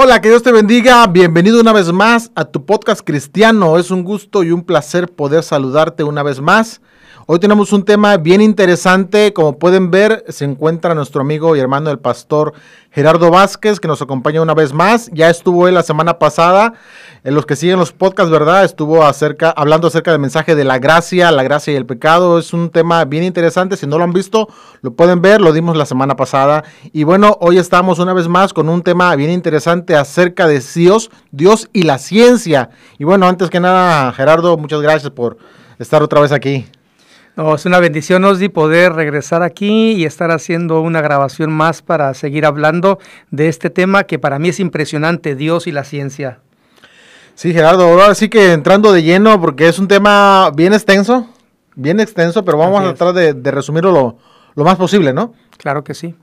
Hola, que Dios te bendiga. Bienvenido una vez más a tu podcast cristiano. Es un gusto y un placer poder saludarte una vez más. Hoy tenemos un tema bien interesante. Como pueden ver, se encuentra nuestro amigo y hermano el pastor Gerardo Vázquez, que nos acompaña una vez más. Ya estuvo la semana pasada. En los que siguen los podcasts, ¿verdad? Estuvo acerca, hablando acerca del mensaje de la gracia, la gracia y el pecado. Es un tema bien interesante. Si no lo han visto, lo pueden ver. Lo dimos la semana pasada. Y bueno, hoy estamos una vez más con un tema bien interesante acerca de Dios, Dios y la ciencia. Y bueno, antes que nada, Gerardo, muchas gracias por estar otra vez aquí es una bendición, Osdi, poder regresar aquí y estar haciendo una grabación más para seguir hablando de este tema que para mí es impresionante, Dios y la ciencia. Sí, Gerardo, ahora sí que entrando de lleno, porque es un tema bien extenso, bien extenso, pero vamos a tratar de, resumirlo lo, más posible, ¿no? Claro que sí.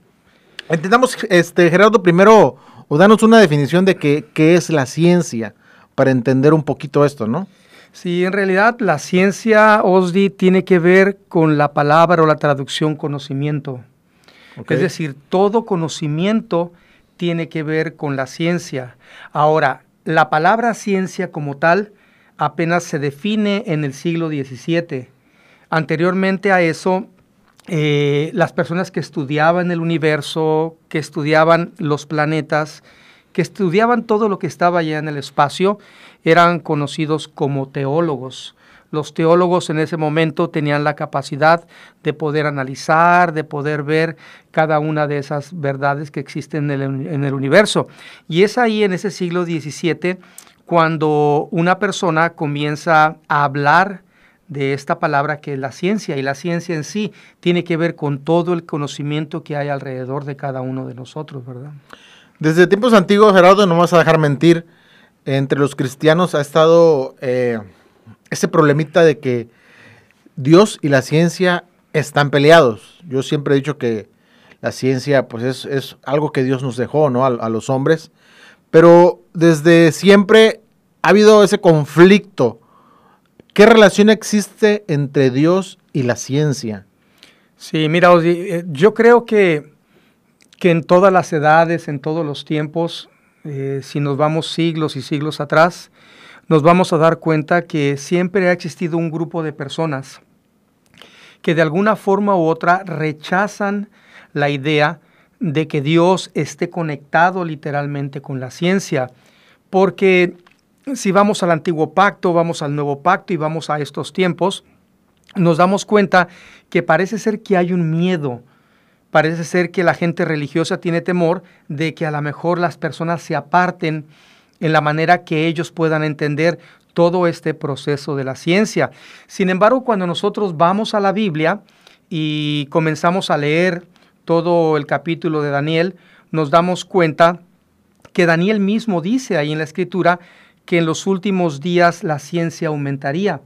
Entendamos, este, Gerardo, primero, o danos una definición de qué, qué es la ciencia, para entender un poquito esto, ¿no? Sí, en realidad la ciencia, Osdi, tiene que ver con la palabra o la traducción conocimiento. Es decir, todo conocimiento tiene que ver con la ciencia. Ahora, la palabra ciencia como tal apenas se define en el siglo XVII. Anteriormente a eso, eh, las personas que estudiaban el universo, que estudiaban los planetas, que estudiaban todo lo que estaba allá en el espacio, eran conocidos como teólogos. Los teólogos en ese momento tenían la capacidad de poder analizar, de poder ver cada una de esas verdades que existen en el, universo. Y es ahí en ese siglo XVII cuando una persona comienza a hablar de esta palabra que es la ciencia y la ciencia en sí tiene que ver con todo el conocimiento que hay alrededor de cada uno de nosotros, ¿verdad? Desde tiempos antiguos, Gerardo, no vas a dejar mentir, entre los cristianos ha estado eh, ese problemita de que Dios y la ciencia están peleados. Yo siempre he dicho que la ciencia pues es, algo que Dios nos dejó, ¿no? A, los hombres. Pero desde siempre ha habido ese conflicto. ¿Qué relación existe entre Dios y la ciencia? Sí, mira, eh, yo creo que que en todas las edades, en todos los tiempos, eh, si nos vamos siglos y siglos atrás, nos vamos a dar cuenta que siempre ha existido un grupo de personas que de alguna forma u otra rechazan la idea de que Dios esté conectado literalmente con la ciencia, porque si vamos al antiguo pacto, vamos al nuevo pacto y vamos a estos tiempos, nos damos cuenta que parece ser que hay un miedo, parece ser que la gente religiosa tiene temor de que a lo mejor las personas se aparten en la manera que ellos puedan entender todo este proceso de la ciencia. Sin embargo, cuando nosotros vamos a la Biblia y comenzamos a leer todo el capítulo de Daniel, nos damos cuenta que Daniel mismo dice ahí en la escritura que en los últimos días la ciencia aumentaría.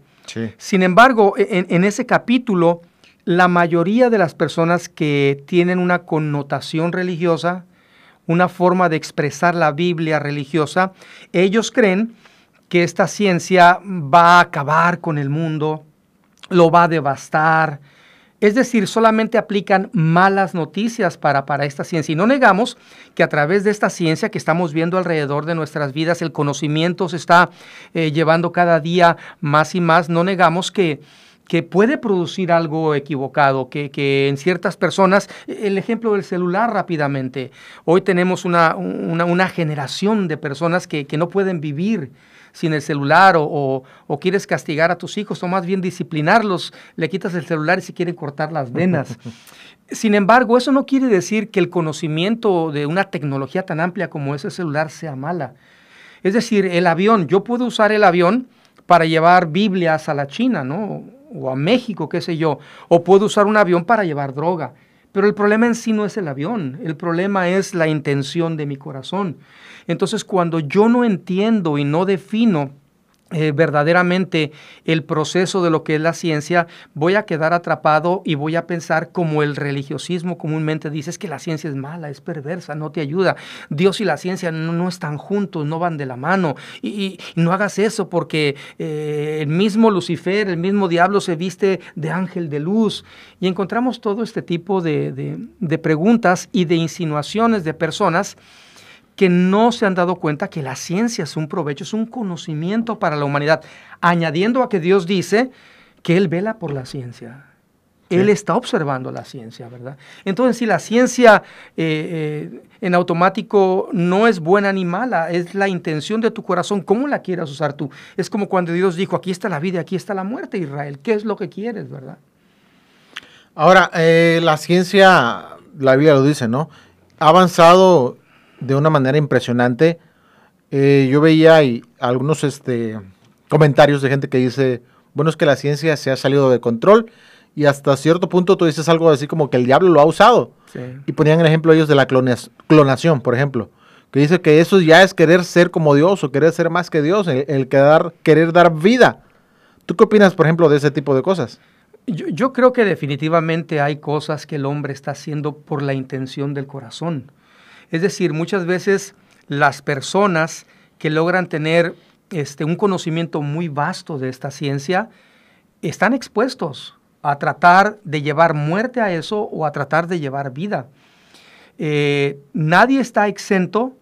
Sin embargo, en, en ese capítulo la mayoría de las personas que tienen una connotación religiosa, una forma de expresar la Biblia religiosa, ellos creen que esta ciencia va a acabar con el mundo, lo va a devastar. Es decir, solamente aplican malas noticias para, para esta ciencia. Y no negamos que a través de esta ciencia que estamos viendo alrededor de nuestras vidas, el conocimiento se está eh, llevando cada día más y más. No negamos que, que puede producir algo equivocado, que, en ciertas personas, el ejemplo del celular rápidamente, hoy tenemos una, generación de personas que, no pueden vivir sin el celular o, quieres castigar a tus hijos o más bien disciplinarlos, le quitas el celular y se quieren cortar las venas. Sin embargo, eso no quiere decir que el conocimiento de una tecnología tan amplia como ese celular sea mala. Es decir, el avión, yo puedo usar el avión para llevar Biblias a la China, ¿no? O a México, qué sé yo, o puedo usar un avión para llevar droga. Pero el problema en sí no es el avión, el problema es la intención de mi corazón. Entonces, cuando yo no entiendo y no defino eh, verdaderamente el proceso de lo que es la ciencia, voy a quedar atrapado y voy a pensar como el religiosismo comúnmente dice, es que la ciencia es mala, es perversa, no te ayuda. Dios y la ciencia no, están juntos, no van de la mano. Y, no hagas eso porque eh, el mismo Lucifer, el mismo diablo se viste de ángel de luz. Y encontramos todo este tipo de preguntas y de insinuaciones de personas que no se han dado cuenta que la ciencia es un provecho, es un conocimiento para la humanidad, añadiendo a que Dios dice que Él vela por la ciencia. Él está observando la ciencia, ¿verdad? Entonces, si la ciencia eh, eh, en automático no es buena ni mala, es la intención de tu corazón, ¿cómo la quieras usar tú? Es como cuando Dios dijo, aquí está la vida, aquí está la muerte, Israel, ¿qué es lo que quieres, verdad? Ahora, eh, la ciencia, la Biblia lo dice, ¿no? Ha avanzado de una manera impresionante. yo veía algunos este, comentarios de gente que dice, bueno, es que la ciencia se ha salido de control y hasta cierto punto tú dices algo así como que el diablo lo ha usado. Y ponían el ejemplo ellos de la clonación, por ejemplo, que dice que eso ya es querer ser como Dios o querer ser más que Dios, el, querer dar vida. ¿Tú qué opinas, por ejemplo, de ese tipo de cosas? Yo, yo, creo que definitivamente hay cosas que el hombre está haciendo por la intención del corazón. Es decir, muchas veces las personas que logran tener este, un conocimiento muy vasto de esta ciencia están expuestos a tratar de llevar muerte a eso o a tratar de llevar vida. Eh, nadie está exento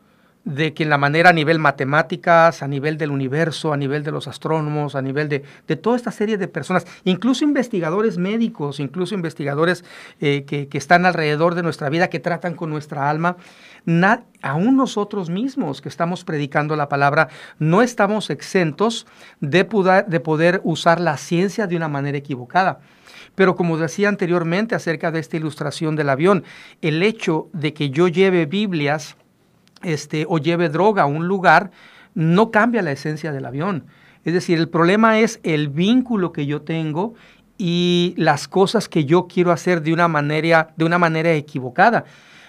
de que en la manera a nivel matemáticas, a nivel del universo, a nivel de los astrónomos, a nivel de, toda esta serie de personas, incluso investigadores médicos, incluso investigadores eh, que, están alrededor de nuestra vida, que tratan con nuestra alma, aún nosotros mismos que estamos predicando la palabra, no estamos exentos de de poder usar la ciencia de una manera equivocada. Pero como decía anteriormente acerca de esta ilustración del avión, el hecho de que yo lleve Biblias este, o lleve droga a un lugar no cambia la esencia del avión. Es decir, el problema es el vínculo que yo tengo y las cosas que yo quiero hacer de una manera equivocada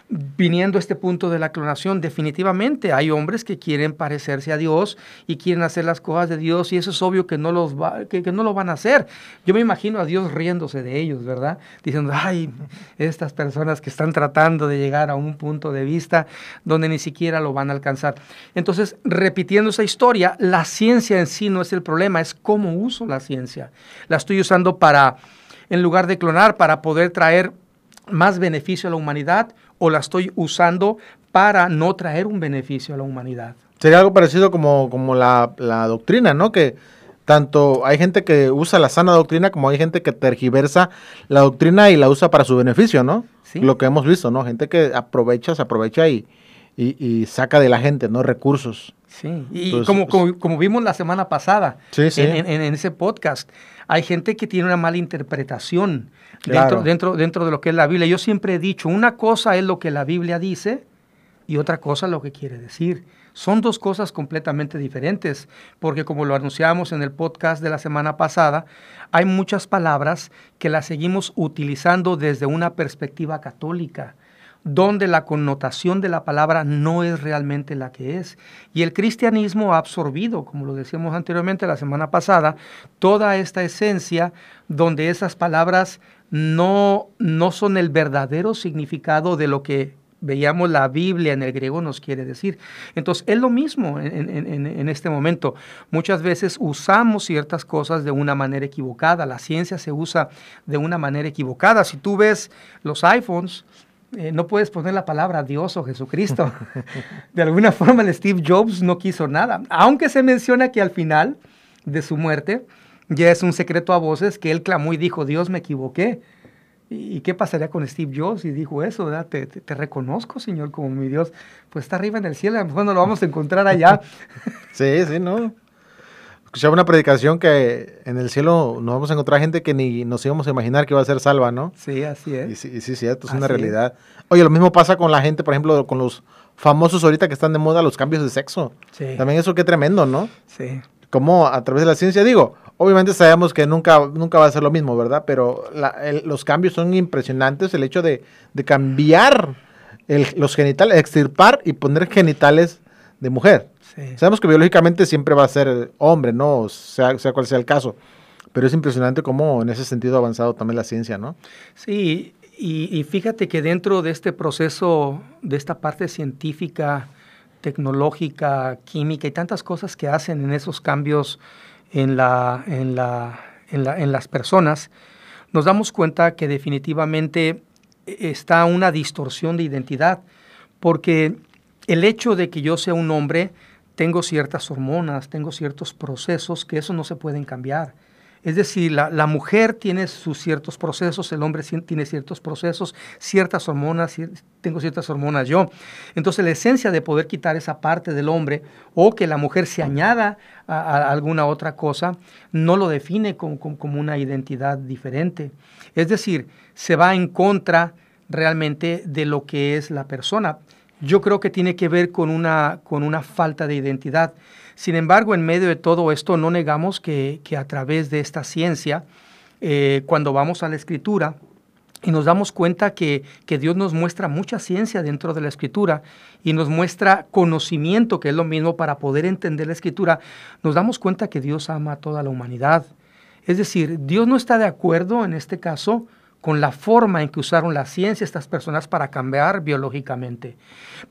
viniendo a este punto de la clonación, definitivamente hay hombres que quieren parecerse a Dios y quieren hacer las cosas de Dios y eso es obvio que no, los que, no lo van a hacer. Yo me imagino a Dios riéndose de ellos, ¿verdad? Diciendo, ay, estas personas que están tratando de llegar a un punto de vista donde ni siquiera lo van a alcanzar. Entonces, repitiendo esa historia, la ciencia en sí no es el problema, es cómo uso la ciencia. La estoy usando para, en lugar de clonar, para poder traer más beneficio a la humanidad o la estoy usando para no traer un beneficio a la humanidad. Sería algo parecido como, como la, doctrina, ¿no? Que tanto hay gente que usa la sana doctrina como hay gente que tergiversa la doctrina y la usa para su beneficio, ¿no? ¿Sí? Lo que hemos visto, ¿no? Gente que aprovecha, se aprovecha y, y, saca de la gente, ¿no? Recursos. Sí, y como, pues como, vimos la semana pasada En, en, ese podcast, hay gente que tiene una mala interpretación dentro, dentro, dentro de lo que es la Biblia. Yo siempre he dicho, una cosa es lo que la Biblia dice y otra cosa lo que quiere decir. Son dos cosas completamente diferentes, porque como lo anunciamos en el podcast de la semana pasada, hay muchas palabras que las seguimos utilizando desde una perspectiva católica donde la connotación de la palabra no es realmente la que es. Y el cristianismo ha absorbido, como lo decíamos anteriormente la semana pasada, toda esta esencia donde esas palabras no, no son el verdadero significado de lo que veíamos la Biblia en el griego nos quiere decir. Entonces, es lo mismo en, en, este momento. Muchas veces usamos ciertas cosas de una manera equivocada. La ciencia se usa de una manera equivocada. Si tú ves los iPhones, eh, no puedes poner la palabra Dios o Jesucristo. De alguna forma el Steve Jobs no quiso nada, aunque se menciona que al final de su muerte ya es un secreto a voces que él clamó y dijo, Dios me equivoqué. ¿Y qué pasaría con Steve Jobs? Y dijo eso, ¿verdad? Te, te, reconozco, Señor, como mi Dios. Pues está arriba en el cielo, a lo mejor no lo vamos a encontrar allá. sí, sí, ¿no? Escuchaba una predicación que en el cielo nos vamos a encontrar gente que ni nos íbamos a imaginar que iba a ser salva, ¿no? Sí, así es. Y sí, sí, cierto, es una realidad. Oye, lo mismo pasa con la gente, por ejemplo, con los famosos ahorita que están de moda los cambios de sexo. Sí. También eso qué tremendo, ¿no? Sí. Como a través de la ciencia, digo, obviamente sabemos que nunca, nunca va a ser lo mismo, ¿verdad? Pero los cambios son impresionantes, el hecho de, cambiar los genitales, extirpar y poner genitales de mujer. Sabemos que biológicamente siempre va a ser hombre, ¿no? Sea, sea cual sea el caso. Pero es impresionante cómo en ese sentido ha avanzado también la ciencia, ¿no? Sí, y, fíjate que dentro de este proceso, de esta parte científica, tecnológica, química y tantas cosas que hacen en esos cambios en, la, en, la, en, la, en las personas, nos damos cuenta que definitivamente está una distorsión de identidad, porque el hecho de que yo sea un hombre, tengo ciertas hormonas, tengo ciertos procesos que eso no se pueden cambiar. Es decir, la, mujer tiene sus ciertos procesos, el hombre tiene ciertos procesos, ciertas hormonas, tengo ciertas hormonas yo. Entonces la esencia de poder quitar esa parte del hombre o que la mujer se añada a, alguna otra cosa, no lo define como, como, una identidad diferente. Es decir, se va en contra realmente de lo que es la persona. Yo creo que tiene que ver con una, con una falta de identidad. Sin embargo, en medio de todo esto, no negamos que, a través de esta ciencia, eh, cuando vamos a la escritura, y nos damos cuenta que, que, Dios nos muestra mucha ciencia dentro de la escritura y nos muestra conocimiento, que es lo mismo para poder entender la escritura, nos damos cuenta que Dios ama a toda la humanidad. Es decir, Dios no está de acuerdo en este caso con la forma en que usaron la ciencia estas personas para cambiar biológicamente,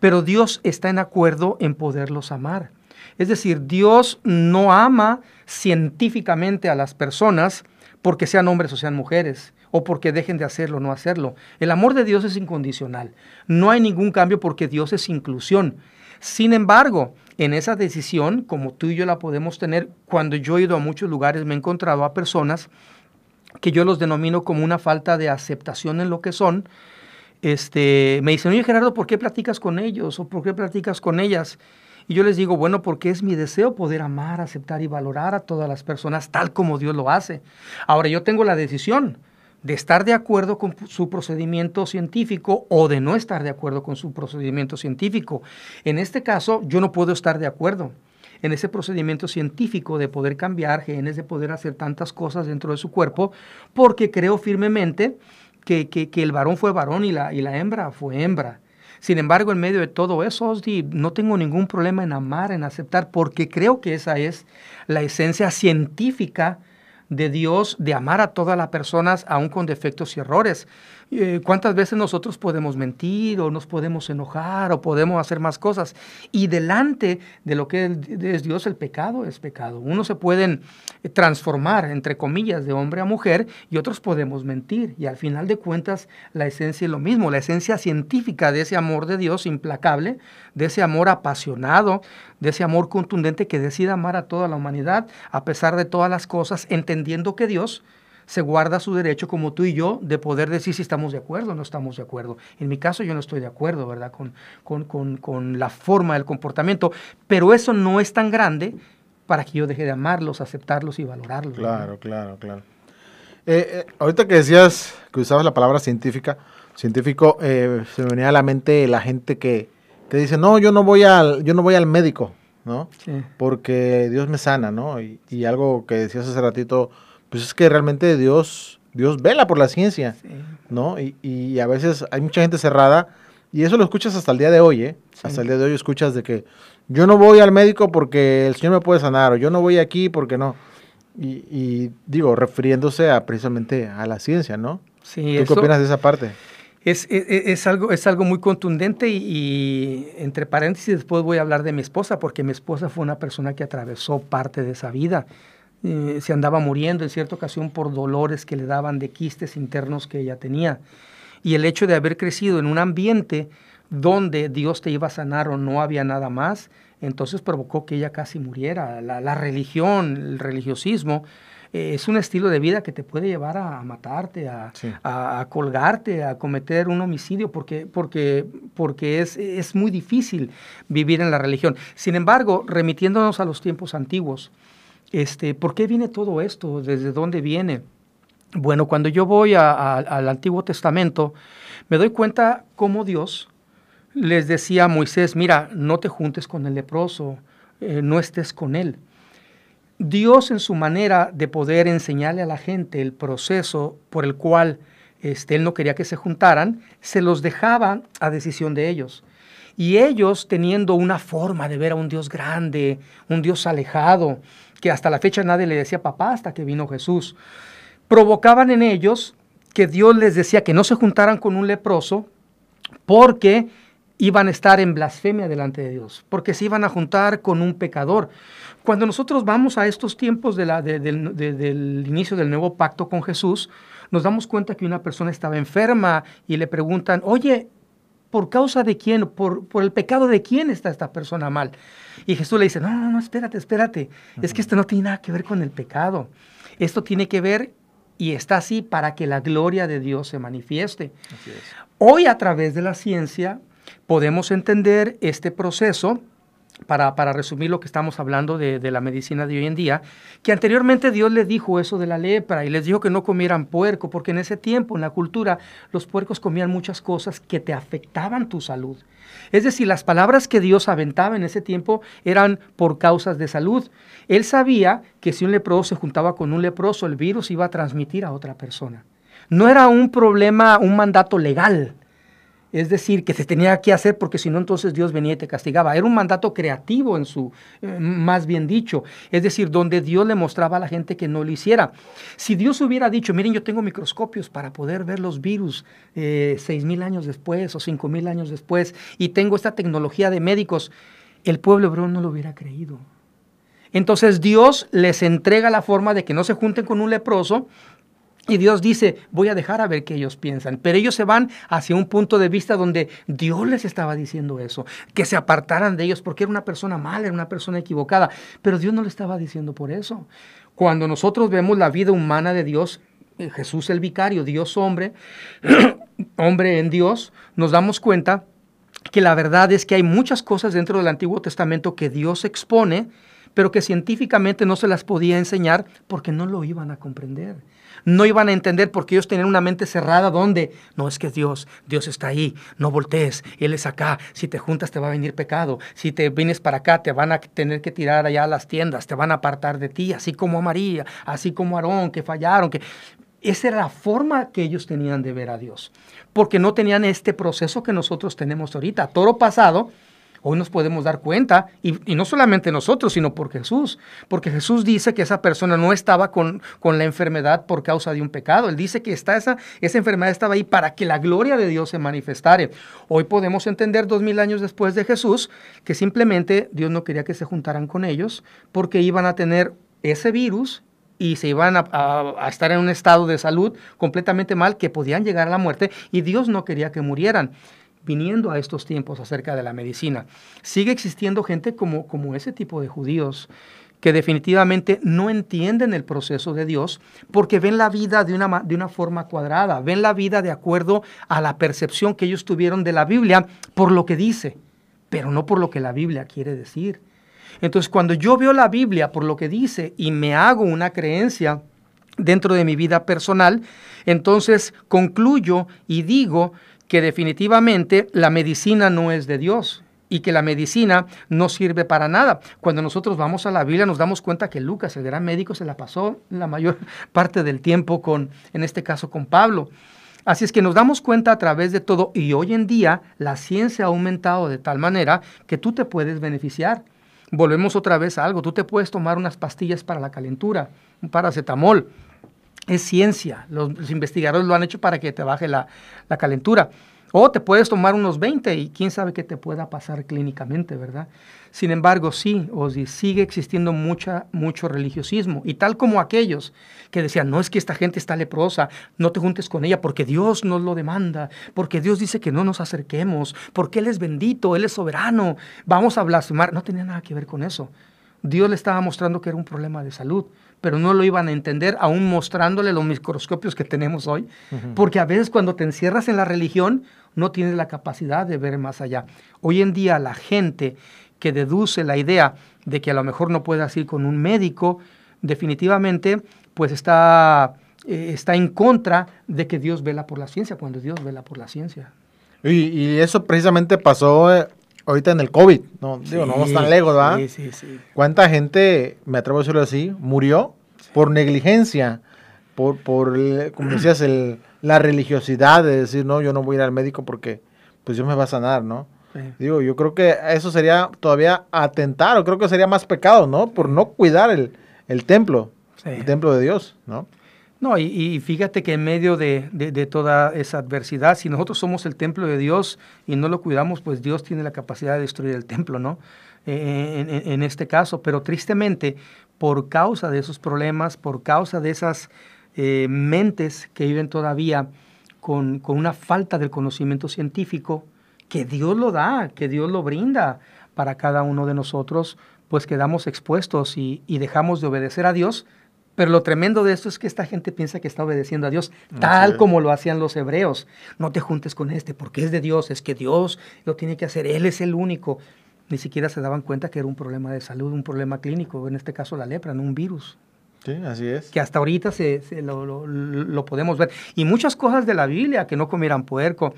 pero Dios está en acuerdo en poderlos amar. Es decir, Dios no ama científicamente a las personas porque sean hombres o sean mujeres, o porque dejen de hacerlo o no hacerlo. El amor de Dios es incondicional. No hay ningún cambio porque Dios es inclusión. Sin embargo, en esa decisión, como tú y yo la podemos tener, cuando yo he ido a muchos lugares me he encontrado a personas que yo los denomino como una falta de aceptación en lo que son. Este, me dicen, oye Gerardo, ¿por qué platicas con ellos? ¿O por qué platicas con ellas? Y yo les digo, bueno, porque es mi deseo poder amar, aceptar y valorar a todas las personas tal como Dios lo hace. Ahora yo tengo la decisión de estar de acuerdo con su procedimiento científico o de no estar de acuerdo con su procedimiento científico. En este caso, yo no puedo estar de acuerdo en ese procedimiento científico de poder cambiar genes, de poder hacer tantas cosas dentro de su cuerpo, porque creo firmemente que, que, el varón fue varón y la, y la hembra fue hembra. Sin embargo, en medio de todo eso, no tengo ningún problema en amar, en aceptar, porque creo que esa es la esencia científica de Dios, de amar a todas las personas, aun con defectos y errores. Eh, ¿Cuántas veces nosotros podemos mentir o nos podemos enojar o podemos hacer más cosas? Y delante de lo que es Dios, el pecado es pecado. Unos se pueden transformar, entre comillas, de hombre a mujer y otros podemos mentir. Y al final de cuentas, la esencia es lo mismo, la esencia científica de ese amor de Dios implacable, de ese amor apasionado, de ese amor contundente que decide amar a toda la humanidad a pesar de todas las cosas, entendiendo que Dios se guarda su derecho, como tú y yo, de poder decir si estamos de acuerdo o no estamos de acuerdo. En mi caso yo no estoy de acuerdo, ¿verdad? Con, con, con, la forma del comportamiento, pero eso no es tan grande para que yo deje de amarlos, aceptarlos y valorarlos. Claro, claro, claro. Eh, eh, ahorita que decías que usabas la palabra científica, científico, eh, se me venía a la mente la gente que, que, dice, no, yo no voy al, yo no voy al médico, ¿no? Sí. Porque Dios me sana, ¿no? Y, y, algo que decías hace ratito, pues es que realmente Dios, Dios vela por la ciencia, ¿no? Y, a veces hay mucha gente cerrada y eso lo escuchas hasta el día de hoy, ¿eh? Hasta el día de hoy escuchas de que yo no voy al médico porque el Señor me puede sanar o yo no voy aquí porque no. Y, digo, refiriéndose a precisamente a la ciencia, ¿no? Sí, ¿Tú qué opinas de esa parte? Es, es, algo, es algo muy contundente y, y, entre paréntesis después voy a hablar de mi esposa porque mi esposa fue una persona que atravesó parte de esa vida. Eh, se andaba muriendo en cierta ocasión por dolores que le daban de quistes internos que ella tenía. Y el hecho de haber crecido en un ambiente donde Dios te iba a sanar o no había nada más, entonces provocó que ella casi muriera. La, religión, el religiosismo, eh, es un estilo de vida que te puede llevar a, matarte, a, a, colgarte, a cometer un homicidio, porque, porque, porque es, es muy difícil vivir en la religión. Sin embargo, remitiéndonos a los tiempos antiguos, este, ¿Por qué viene todo esto? ¿Desde dónde viene? Bueno, cuando yo voy al Antiguo Testamento, me doy cuenta cómo Dios les decía a Moisés, mira, no te juntes con el leproso, eh, no estés con él. Dios en su manera de poder enseñarle a la gente el proceso por el cual este, él no quería que se juntaran, se los dejaba a decisión de ellos. Y ellos teniendo una forma de ver a un Dios grande, un Dios alejado, que hasta la fecha nadie le decía papá hasta que vino Jesús, provocaban en ellos que Dios les decía que no se juntaran con un leproso porque iban a estar en blasfemia delante de Dios, porque se iban a juntar con un pecador. Cuando nosotros vamos a estos tiempos de la, del inicio del nuevo pacto con Jesús, nos damos cuenta que una persona estaba enferma y le preguntan, oye, ¿Por causa de quién? ¿Por, por el pecado de quién está esta persona mal? Y Jesús le dice, no, no, no, espérate, espérate. Es que esto no tiene nada que ver con el pecado. Esto tiene que ver y está así para que la gloria de Dios se manifieste. Hoy a través de la ciencia podemos entender este proceso para, para, resumir lo que estamos hablando de, de, la medicina de hoy en día, que anteriormente Dios les dijo eso de la lepra y les dijo que no comieran puerco, porque en ese tiempo, en la cultura, los puercos comían muchas cosas que te afectaban tu salud. Es decir, las palabras que Dios aventaba en ese tiempo eran por causas de salud. Él sabía que si un leproso se juntaba con un leproso, el virus iba a transmitir a otra persona. No era un problema, un mandato legal, es decir, que se tenía que hacer porque si no entonces Dios venía y te castigaba. Era un mandato creativo en su, eh, más bien dicho, es decir, donde Dios le mostraba a la gente que no lo hiciera. Si Dios hubiera dicho, miren, yo tengo microscopios para poder ver los virus eh, seis mil años después o cinco mil años después y tengo esta tecnología de médicos, el pueblo hebreo no lo hubiera creído. Entonces Dios les entrega la forma de que no se junten con un leproso, y Dios dice, voy a dejar a ver qué ellos piensan. Pero ellos se van hacia un punto de vista donde Dios les estaba diciendo eso, que se apartaran de ellos porque era una persona mala, era una persona equivocada. Pero Dios no le estaba diciendo por eso. Cuando nosotros vemos la vida humana de Dios, eh, Jesús el vicario, Dios hombre, hombre en Dios, nos damos cuenta que la verdad es que hay muchas cosas dentro del Antiguo Testamento que Dios expone, pero que científicamente no se las podía enseñar porque no lo iban a comprender no iban a entender porque ellos tenían una mente cerrada donde no es que Dios, Dios está ahí, no voltees, Él es acá, si te juntas te va a venir pecado, si te vienes para acá te van a tener que tirar allá a las tiendas, te van a apartar de ti, así como a María, así como a Aarón, que fallaron, que... Esa era la forma que ellos tenían de ver a Dios, porque no tenían este proceso que nosotros tenemos ahorita. Toro pasado, Hoy nos podemos dar cuenta, y, no solamente nosotros, sino por Jesús, porque Jesús dice que esa persona no estaba con, con la enfermedad por causa de un pecado. Él dice que está esa, esa enfermedad estaba ahí para que la gloria de Dios se manifestare. Hoy podemos entender dos mil años después de Jesús que simplemente Dios no quería que se juntaran con ellos porque iban a tener ese virus y se iban a, a, estar en un estado de salud completamente mal, que podían llegar a la muerte, y Dios no quería que murieran viniendo a estos tiempos acerca de la medicina. Sigue existiendo gente como, como ese tipo de judíos que definitivamente no entienden el proceso de Dios porque ven la vida de una, de una forma cuadrada, ven la vida de acuerdo a la percepción que ellos tuvieron de la Biblia por lo que dice, pero no por lo que la Biblia quiere decir. Entonces, cuando yo veo la Biblia por lo que dice y me hago una creencia dentro de mi vida personal, entonces concluyo y digo que definitivamente la medicina no es de Dios y que la medicina no sirve para nada. Cuando nosotros vamos a la Biblia nos damos cuenta que Lucas, el gran médico, se la pasó la mayor parte del tiempo con, en este caso, con Pablo. Así es que nos damos cuenta a través de todo y hoy en día la ciencia ha aumentado de tal manera que tú te puedes beneficiar. Volvemos otra vez a algo, tú te puedes tomar unas pastillas para la calentura, un paracetamol, es ciencia. Los, investigadores lo han hecho para que te baje la, calentura. O te puedes tomar unos 20 y quién sabe qué te pueda pasar clínicamente, ¿verdad? Sin embargo, sí, Ozzy, sigue existiendo mucha, mucho religiosismo. Y tal como aquellos que decían, no es que esta gente está leprosa, no te juntes con ella porque Dios nos lo demanda, porque Dios dice que no nos acerquemos, porque Él es bendito, Él es soberano, vamos a blasfemar. No tenía nada que ver con eso. Dios le estaba mostrando que era un problema de salud pero no lo iban a entender, aún mostrándole los microscopios que tenemos hoy, porque a veces cuando te encierras en la religión no tienes la capacidad de ver más allá. Hoy en día la gente que deduce la idea de que a lo mejor no puedas ir con un médico, definitivamente pues está, eh, está en contra de que Dios vela por la ciencia, cuando Dios vela por la ciencia. Y, eso precisamente pasó eh, ahorita en el COVID, no, digo, no vamos tan lejos, ¿verdad? Sí, sí, sí. ¿Cuánta gente, me atrevo a decirlo así, murió por negligencia, por, por como decías, el, la religiosidad de decir, no, yo no voy a ir al médico porque pues Dios me va a sanar, ¿no? Digo, yo creo que eso sería todavía atentar, o creo que sería más pecado, ¿no? Por no cuidar el, el templo, el templo de Dios, ¿no? No, y, fíjate que en medio de, toda esa adversidad, si nosotros somos el templo de Dios y no lo cuidamos, pues Dios tiene la capacidad de destruir el templo, ¿no? Eh, en, este caso, pero tristemente, por causa de esos problemas, por causa de esas eh, mentes que viven todavía con, con una falta del conocimiento científico, que Dios lo da, que Dios lo brinda para cada uno de nosotros, pues quedamos expuestos y, dejamos de obedecer a Dios. Pero lo tremendo de esto es que esta gente piensa que está obedeciendo a Dios tal como lo hacían los hebreos. No te juntes con este porque es de Dios, es que Dios lo tiene que hacer, Él es el único. Ni siquiera se daban cuenta que era un problema de salud, un problema clínico, en este caso la lepra, no un virus. Sí, así es. Que hasta ahorita se, lo, lo, podemos ver. Y muchas cosas de la Biblia, que no comieran puerco,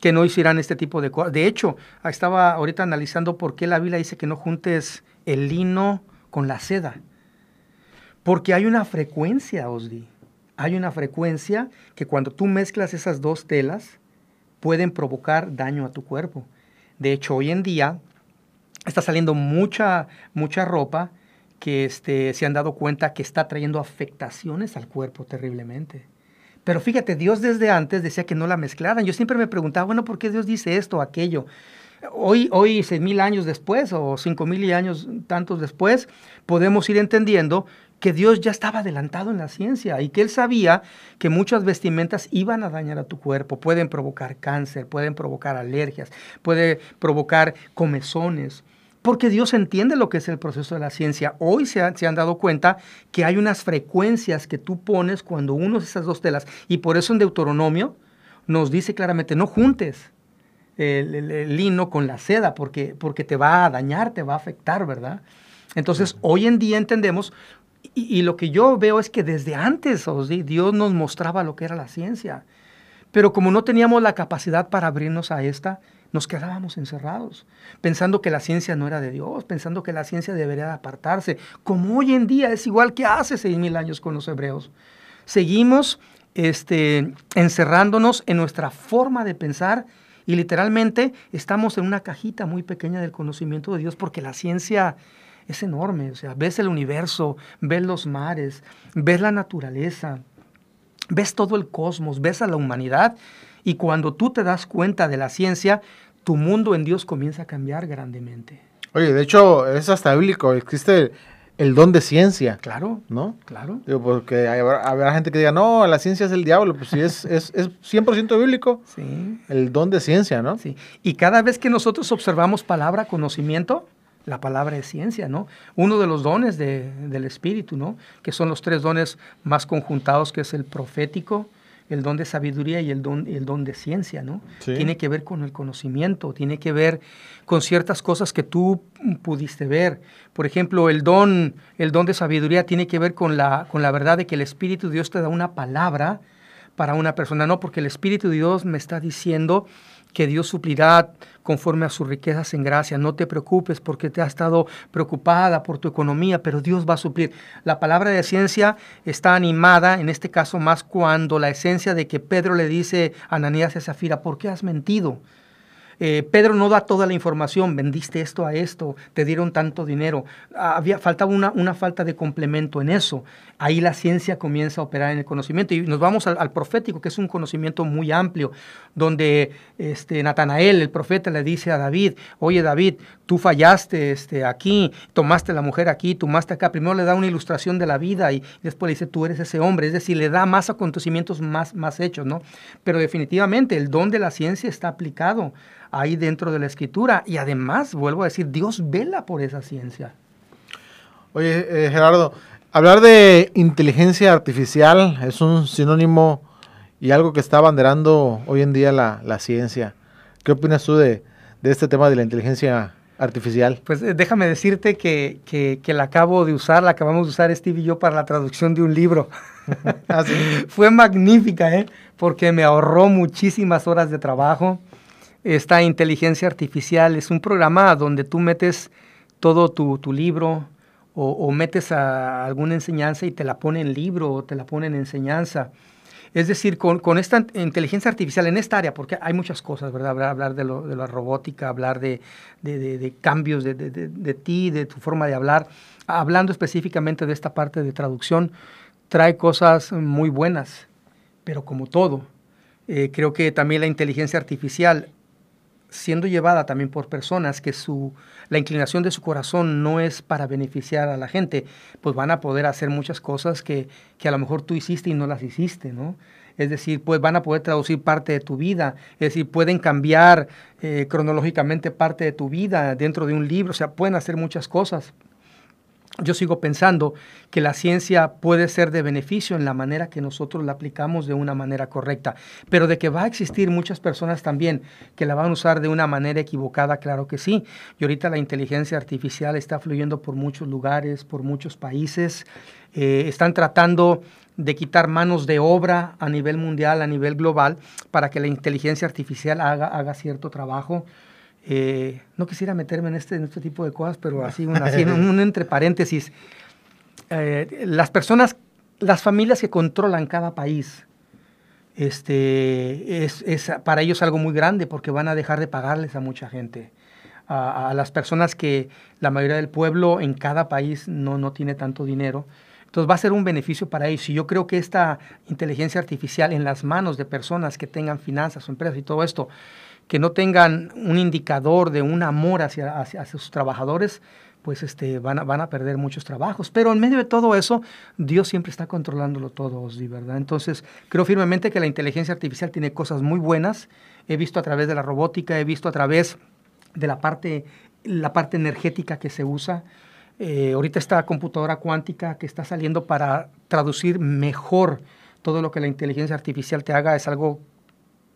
que no hicieran este tipo de cosas. De hecho, estaba ahorita analizando por qué la Biblia dice que no juntes el lino con la seda. Porque hay una frecuencia, Osdi. Hay una frecuencia que cuando tú mezclas esas dos telas pueden provocar daño a tu cuerpo. De hecho, hoy en día está saliendo mucha, mucha ropa que este, se han dado cuenta que está trayendo afectaciones al cuerpo terriblemente. Pero fíjate, Dios desde antes decía que no la mezclaran. Yo siempre me preguntaba, bueno, ¿por qué Dios dice esto aquello? Hoy, hoy, seis mil años después o cinco mil años tantos después, podemos ir entendiendo que Dios ya estaba adelantado en la ciencia y que Él sabía que muchas vestimentas iban a dañar a tu cuerpo, pueden provocar cáncer, pueden provocar alergias, puede provocar comezones porque Dios entiende lo que es el proceso de la ciencia. Hoy se, han dado cuenta que hay unas frecuencias que tú pones cuando uno esas dos telas, y por eso en Deuteronomio nos dice claramente, no juntes el, lino con la seda, porque, porque te va a dañar, te va a afectar, ¿verdad? Entonces, hoy en día entendemos, y, lo que yo veo es que desde antes, Dios nos mostraba lo que era la ciencia. Pero como no teníamos la capacidad para abrirnos a esta, nos quedábamos encerrados, pensando que la ciencia no era de Dios, pensando que la ciencia debería apartarse, como hoy en día es igual que hace seis mil años con los hebreos. Seguimos este, encerrándonos en nuestra forma de pensar y literalmente estamos en una cajita muy pequeña del conocimiento de Dios porque la ciencia es enorme. O sea, ves el universo, ves los mares, ves la naturaleza, ves todo el cosmos, ves a la humanidad y cuando tú te das cuenta de la ciencia, tu mundo en Dios comienza a cambiar grandemente. Oye, de hecho, es hasta bíblico, existe el don de ciencia. Claro. ¿No? Claro. Digo, porque habrá, gente que diga, no, la ciencia es el diablo. Pues sí, es, es, es 100% bíblico. Sí. El don de ciencia, ¿no? Sí. Y cada vez que nosotros observamos palabra conocimiento, la palabra es ciencia, ¿no? Uno de los dones del Espíritu, ¿no? Que son los tres dones más conjuntados, que es el profético, el don de sabiduría y el don, el don de ciencia, ¿no? Tiene que ver con el conocimiento, tiene que ver con ciertas cosas que tú pudiste ver. Por ejemplo, el don, el don de sabiduría tiene que ver con la, con la verdad de que el Espíritu de Dios te da una palabra para una persona, no, porque el Espíritu de Dios me está diciendo que Dios suplirá conforme a sus riquezas en gracia. No te preocupes porque te has estado preocupada por tu economía, pero Dios va a suplir. La palabra de ciencia está animada, en este caso más cuando la esencia de que Pedro le dice a Ananías y a Zafira, ¿por qué has mentido? Eh, Pedro no da toda la información, vendiste esto a esto, te dieron tanto dinero. Había, faltaba una, una falta de complemento en eso. Ahí la ciencia comienza a operar en el conocimiento. Y nos vamos al, profético, que es un conocimiento muy amplio, donde este, Natanael, el profeta, le dice a David, oye David, tú fallaste este, aquí, tomaste la mujer aquí, tomaste acá. Primero le da una ilustración de la vida y después le dice, tú eres ese hombre. Es decir, le da más acontecimientos más, más hechos, ¿no? Pero definitivamente el don de la ciencia está aplicado ahí dentro de la escritura. Y además, vuelvo a decir, Dios vela por esa ciencia. Oye, eh, Gerardo, hablar de inteligencia artificial es un sinónimo y algo que está abanderando hoy en día la, ciencia. ¿Qué opinas tú de, este tema de la inteligencia artificial? Pues eh, déjame decirte que, que, la acabo de usar, la acabamos de usar Steve y yo para la traducción de un libro. ¿Ah, Fue magnífica, ¿eh? porque me ahorró muchísimas horas de trabajo esta inteligencia artificial es un programa donde tú metes todo tu, libro o, metes a alguna enseñanza y te la pone en libro o te la pone en enseñanza. Es decir, con, esta inteligencia artificial en esta área, porque hay muchas cosas, ¿verdad? Hablar, de, de, la robótica, hablar de, de cambios de, ti, de tu forma de hablar. Hablando específicamente de esta parte de traducción, trae cosas muy buenas, pero como todo, eh, creo que también la inteligencia artificial siendo llevada también por personas que su, la inclinación de su corazón no es para beneficiar a la gente, pues van a poder hacer muchas cosas que, que a lo mejor tú hiciste y no las hiciste, ¿no? es decir, pues van a poder traducir parte de tu vida, es decir, pueden cambiar eh, cronológicamente parte de tu vida dentro de un libro, o sea, pueden hacer muchas cosas yo sigo pensando que la ciencia puede ser de beneficio en la manera que nosotros la aplicamos de una manera correcta, pero de que va a existir muchas personas también que la van a usar de una manera equivocada, claro que sí. Y ahorita la inteligencia artificial está fluyendo por muchos lugares, por muchos países, eh, están tratando de quitar manos de obra a nivel mundial, a nivel global, para que la inteligencia artificial haga, haga cierto trabajo. Eh, no quisiera meterme en este, en este tipo de cosas, pero así, un, un, entre paréntesis. Eh, las personas, las familias que controlan cada país, este, es, es, para ellos algo muy grande porque van a dejar de pagarles a mucha gente. A, a, las personas que la mayoría del pueblo en cada país no, no tiene tanto dinero. Entonces va a ser un beneficio para ellos. Y yo creo que esta inteligencia artificial en las manos de personas que tengan finanzas o empresas y todo esto, que no tengan un indicador de un amor hacia, hacia, sus trabajadores, pues este, van, a, van a perder muchos trabajos. Pero en medio de todo eso, Dios siempre está controlándolo todo, Osdi, ¿verdad? Entonces, creo firmemente que la inteligencia artificial tiene cosas muy buenas. He visto a través de la robótica, he visto a través de la parte, la parte energética que se usa. Eh, ahorita esta computadora cuántica que está saliendo para traducir mejor todo lo que la inteligencia artificial te haga es algo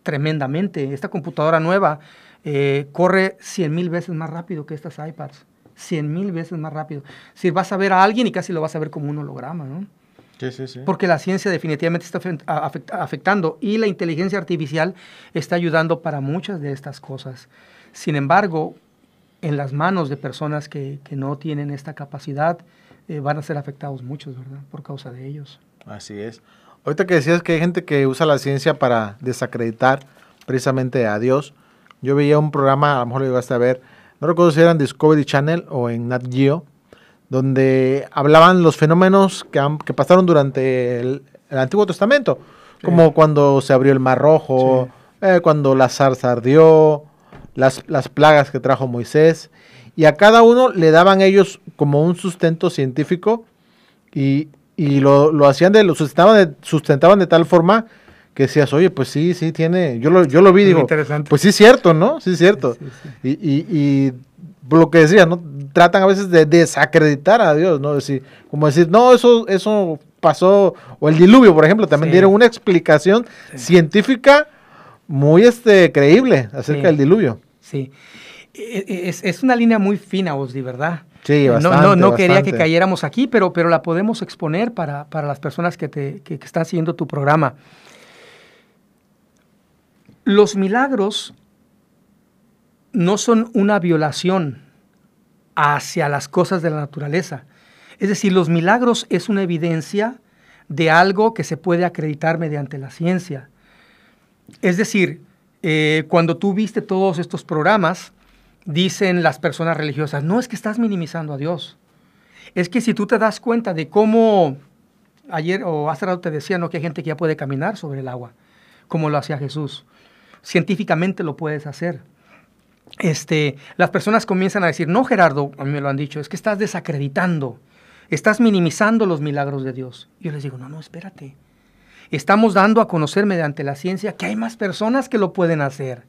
tremendamente. Esta computadora nueva eh, corre 100 mil veces más rápido que estas iPads. 100 mil veces más rápido. Si vas a ver a alguien y casi lo vas a ver como un holograma, ¿no? Sí, sí, sí. Porque la ciencia definitivamente está afectando y la inteligencia artificial está ayudando para muchas de estas cosas. Sin embargo, en las manos de personas que, que no tienen esta capacidad, eh, van a ser afectados muchos, ¿verdad? Por causa de ellos. Así es. Ahorita que decías que hay gente que usa la ciencia para desacreditar precisamente a Dios, yo veía un programa, a lo mejor lo llegaste a ver, no recuerdo si era en Discovery Channel o en Nat Geo, donde hablaban los fenómenos que, que pasaron durante el, Antiguo Testamento, como cuando se abrió el Mar Rojo, eh, cuando la zarza ardió, las, las plagas que trajo Moisés, y a cada uno le daban ellos como un sustento científico y, y lo, lo hacían de, lo sustentaban de, sustentaban de tal forma que decías, oye, pues sí, sí tiene, yo lo, yo lo vi, digo, pues sí es cierto, ¿no? Sí es cierto. Y, y, y, lo que decía, ¿no? Tratan a veces de desacreditar a Dios, ¿no? Decir, como decir, no, eso, eso pasó, o el diluvio, por ejemplo, también dieron una explicación científica muy este, creíble acerca del diluvio. Sí. E, e, es, es, una línea muy fina, Osdi, ¿verdad? Sí, bastante, no, no, no quería que cayéramos aquí, pero, pero la podemos exponer para, para las personas que, te, que, que están siguiendo tu programa. Los milagros no son una violación hacia las cosas de la naturaleza. Es decir, los milagros es una evidencia de algo que se puede acreditar mediante la ciencia. Es decir, eh, cuando tú viste todos estos programas, dicen las personas religiosas, no es que estás minimizando a Dios. Es que si tú te das cuenta de cómo ayer o hace rato te decía ¿no? que hay gente que ya puede caminar sobre el agua, como lo hacía Jesús. Científicamente lo puedes hacer. Este, las personas comienzan a decir, no Gerardo, a mí me lo han dicho, es que estás desacreditando, estás minimizando los milagros de Dios. Yo les digo, no, no, espérate. Estamos dando a conocer mediante la ciencia que hay más personas que lo pueden hacer.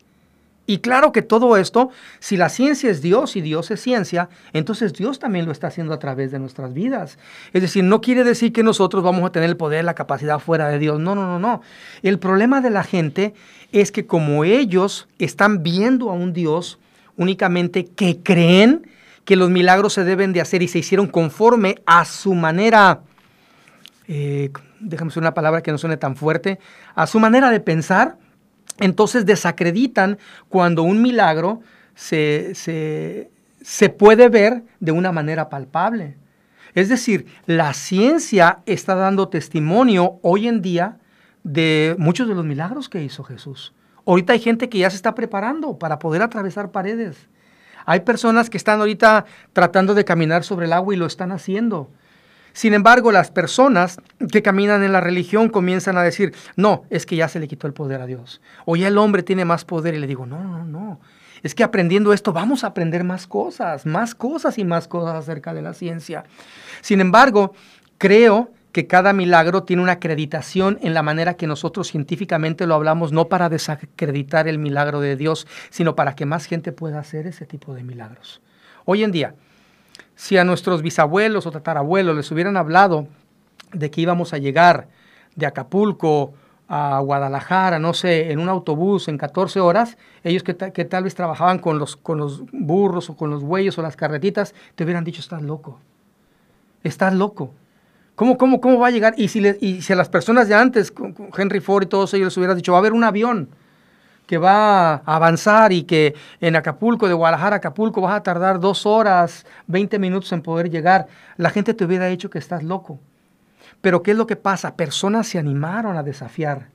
Y claro que todo esto, si la ciencia es Dios y Dios es ciencia, entonces Dios también lo está haciendo a través de nuestras vidas. Es decir, no quiere decir que nosotros vamos a tener el poder, la capacidad fuera de Dios. No, no, no, no. El problema de la gente es que como ellos están viendo a un Dios únicamente que creen que los milagros se deben de hacer y se hicieron conforme a su manera, eh, déjame usar una palabra que no suene tan fuerte, a su manera de pensar, entonces desacreditan cuando un milagro se, se, puede ver de una manera palpable. Es decir, la ciencia está dando testimonio hoy en día de muchos de los milagros que hizo Jesús. Ahorita hay gente que ya se está preparando para poder atravesar paredes. Hay personas que están ahorita tratando de caminar sobre el agua y lo están haciendo. Sin embargo, las personas que caminan en la religión comienzan a decir, no, es que ya se le quitó el poder a Dios. O ya el hombre tiene más poder. Y le digo, no, no, no. Es que aprendiendo esto vamos a aprender más cosas, más cosas y más cosas acerca de la ciencia. Sin embargo, creo que cada milagro tiene una acreditación en la manera que nosotros científicamente lo hablamos, no para desacreditar el milagro de Dios, sino para que más gente pueda hacer ese tipo de milagros. Hoy en día, si a nuestros bisabuelos o tatarabuelos les hubieran hablado de que íbamos a llegar de Acapulco a Guadalajara, no sé, en un autobús en 14 horas, ellos que, que tal vez trabajaban con los, con los burros o con los bueyes o las carretitas, te hubieran dicho, estás loco, estás loco. ¿Cómo, cómo, cómo va a llegar? Y si, le, y si a las personas de antes, Henry Ford y todos ellos les hubieran dicho, va a haber un avión que va a avanzar y que en Acapulco, de Guadalajara a Acapulco, vas a tardar dos horas, 20 minutos en poder llegar, la gente te hubiera dicho que estás loco. Pero ¿qué es lo que pasa? Personas se animaron a desafiar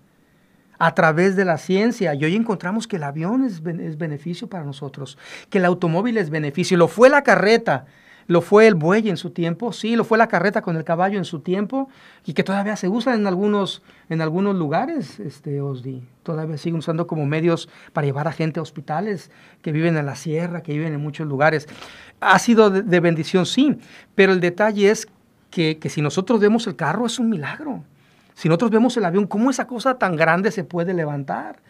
a través de la ciencia y hoy encontramos que el avión es, es, beneficio para nosotros, que el automóvil es beneficio, lo fue la carreta, lo fue el buey en su tiempo, sí, lo fue la carreta con el caballo en su tiempo y que todavía se usa en algunos, en algunos lugares, este, Osdi, todavía siguen usando como medios para llevar a gente a hospitales que viven en la sierra, que viven en muchos lugares. Ha sido de, de bendición, sí, pero el detalle es que, que si nosotros vemos el carro es un milagro. Si nosotros vemos el avión, ¿cómo esa cosa tan grande se puede levantar?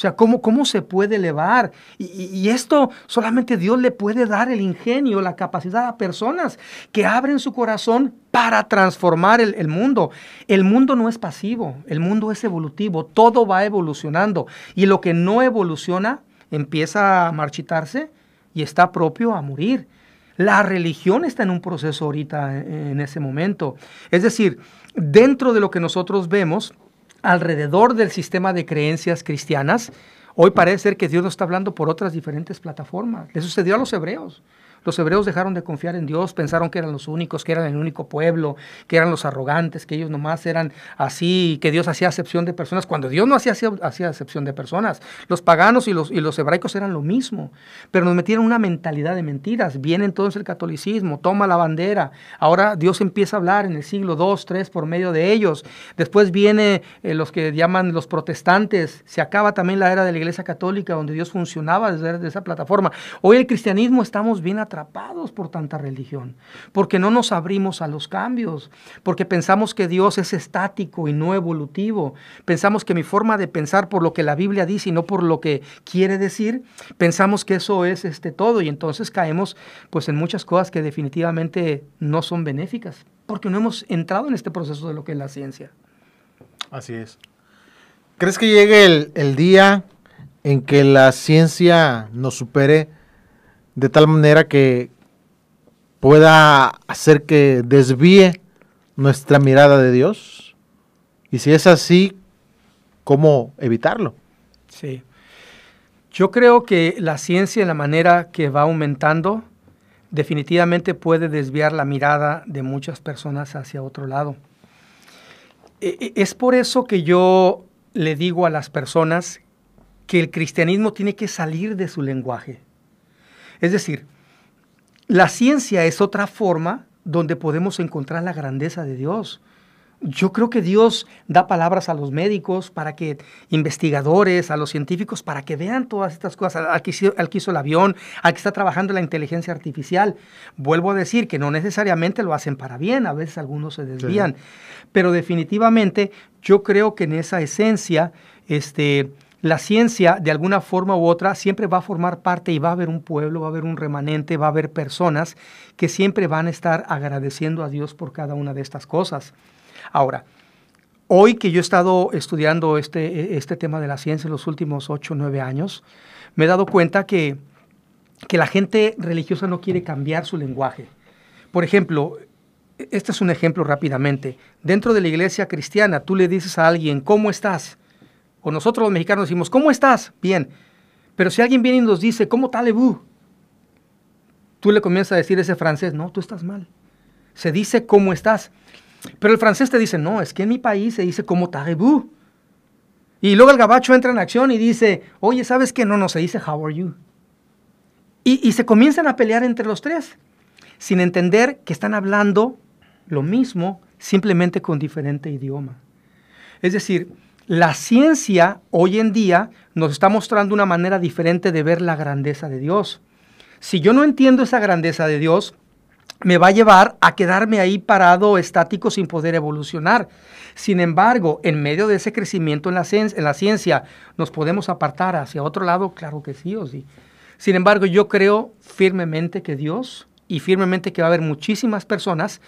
O sea, ¿cómo, cómo se puede elevar? Y, esto solamente Dios le puede dar el ingenio, la capacidad a personas que abren su corazón para transformar el, el, mundo. El mundo no es pasivo, el mundo es evolutivo, todo va evolucionando. Y lo que no evoluciona empieza a marchitarse y está propio a morir. La religión está en un proceso ahorita en ese momento. Es decir, dentro de lo que nosotros vemos, alrededor del sistema de creencias cristianas, hoy parece ser que Dios nos está hablando por otras diferentes plataformas. Le sucedió a los hebreos. Los hebreos dejaron de confiar en Dios, pensaron que eran los únicos, que eran el único pueblo, que eran los arrogantes, que ellos nomás eran así, que Dios hacía acepción de personas, cuando Dios no hacía, hacía acepción de personas. Los paganos y los, y los hebraicos eran lo mismo, pero nos metieron una mentalidad de mentiras. Viene entonces el catolicismo, toma la bandera. Ahora Dios empieza a hablar en el siglo II, III por medio de ellos. Después viene eh, los que llaman los protestantes. Se acaba también la era de la iglesia católica, donde Dios funcionaba desde esa plataforma. Hoy el cristianismo estamos bien atrapados por tanta religión, porque no nos abrimos a los cambios, porque pensamos que Dios es estático y no evolutivo, pensamos que mi forma de pensar por lo que la Biblia dice y no por lo que quiere decir, pensamos que eso es este todo y entonces caemos pues en muchas cosas que definitivamente no son benéficas, porque no hemos entrado en este proceso de lo que es la ciencia. Así es. ¿Crees que llegue el, el día en que la ciencia nos supere de tal manera que pueda hacer que desvíe nuestra mirada de Dios? Y si es así, ¿cómo evitarlo? Sí. Yo creo que la ciencia en la manera que va aumentando definitivamente puede desviar la mirada de muchas personas hacia otro lado. Es por eso que yo le digo a las personas que el cristianismo tiene que salir de su lenguaje. Es decir, la ciencia es otra forma donde podemos encontrar la grandeza de Dios. Yo creo que Dios da palabras a los médicos, para que investigadores, a los científicos, para que vean todas estas cosas, al que, hizo, al que hizo el avión, al que está trabajando la inteligencia artificial. Vuelvo a decir que no necesariamente lo hacen para bien, a veces algunos se desvían, sí. pero definitivamente yo creo que en esa esencia, este, la ciencia, de alguna forma u otra, siempre va a formar parte y va a haber un pueblo, va a haber un remanente, va a haber personas que siempre van a estar agradeciendo a Dios por cada una de estas cosas. Ahora, hoy que yo he estado estudiando este, este tema de la ciencia en los últimos 8 o 9 años, me he dado cuenta que, que la gente religiosa no quiere cambiar su lenguaje. Por ejemplo, este es un ejemplo rápidamente. Dentro de la iglesia cristiana, tú le dices a alguien, ¿cómo estás? O nosotros los mexicanos decimos, ¿cómo estás? Bien. Pero si alguien viene y nos dice, ¿cómo talebú? Tú le comienzas a decir ese francés, no, tú estás mal. Se dice, ¿cómo estás? Pero el francés te dice, no, es que en mi país se dice, ¿cómo talebú? Y luego el gabacho entra en acción y dice, oye, ¿sabes qué? No, no, se dice, how are you? Y, y se comienzan a pelear entre los tres, sin entender que están hablando lo mismo, simplemente con diferente idioma. Es decir, la ciencia hoy en día nos está mostrando una manera diferente de ver la grandeza de Dios. Si yo no entiendo esa grandeza de Dios, me va a llevar a quedarme ahí parado, estático, sin poder evolucionar. Sin embargo, en medio de ese crecimiento en la, en la ciencia, ¿nos podemos apartar hacia otro lado? Claro que sí o sí. Sin embargo, yo creo firmemente que Dios y firmemente que va a haber muchísimas personas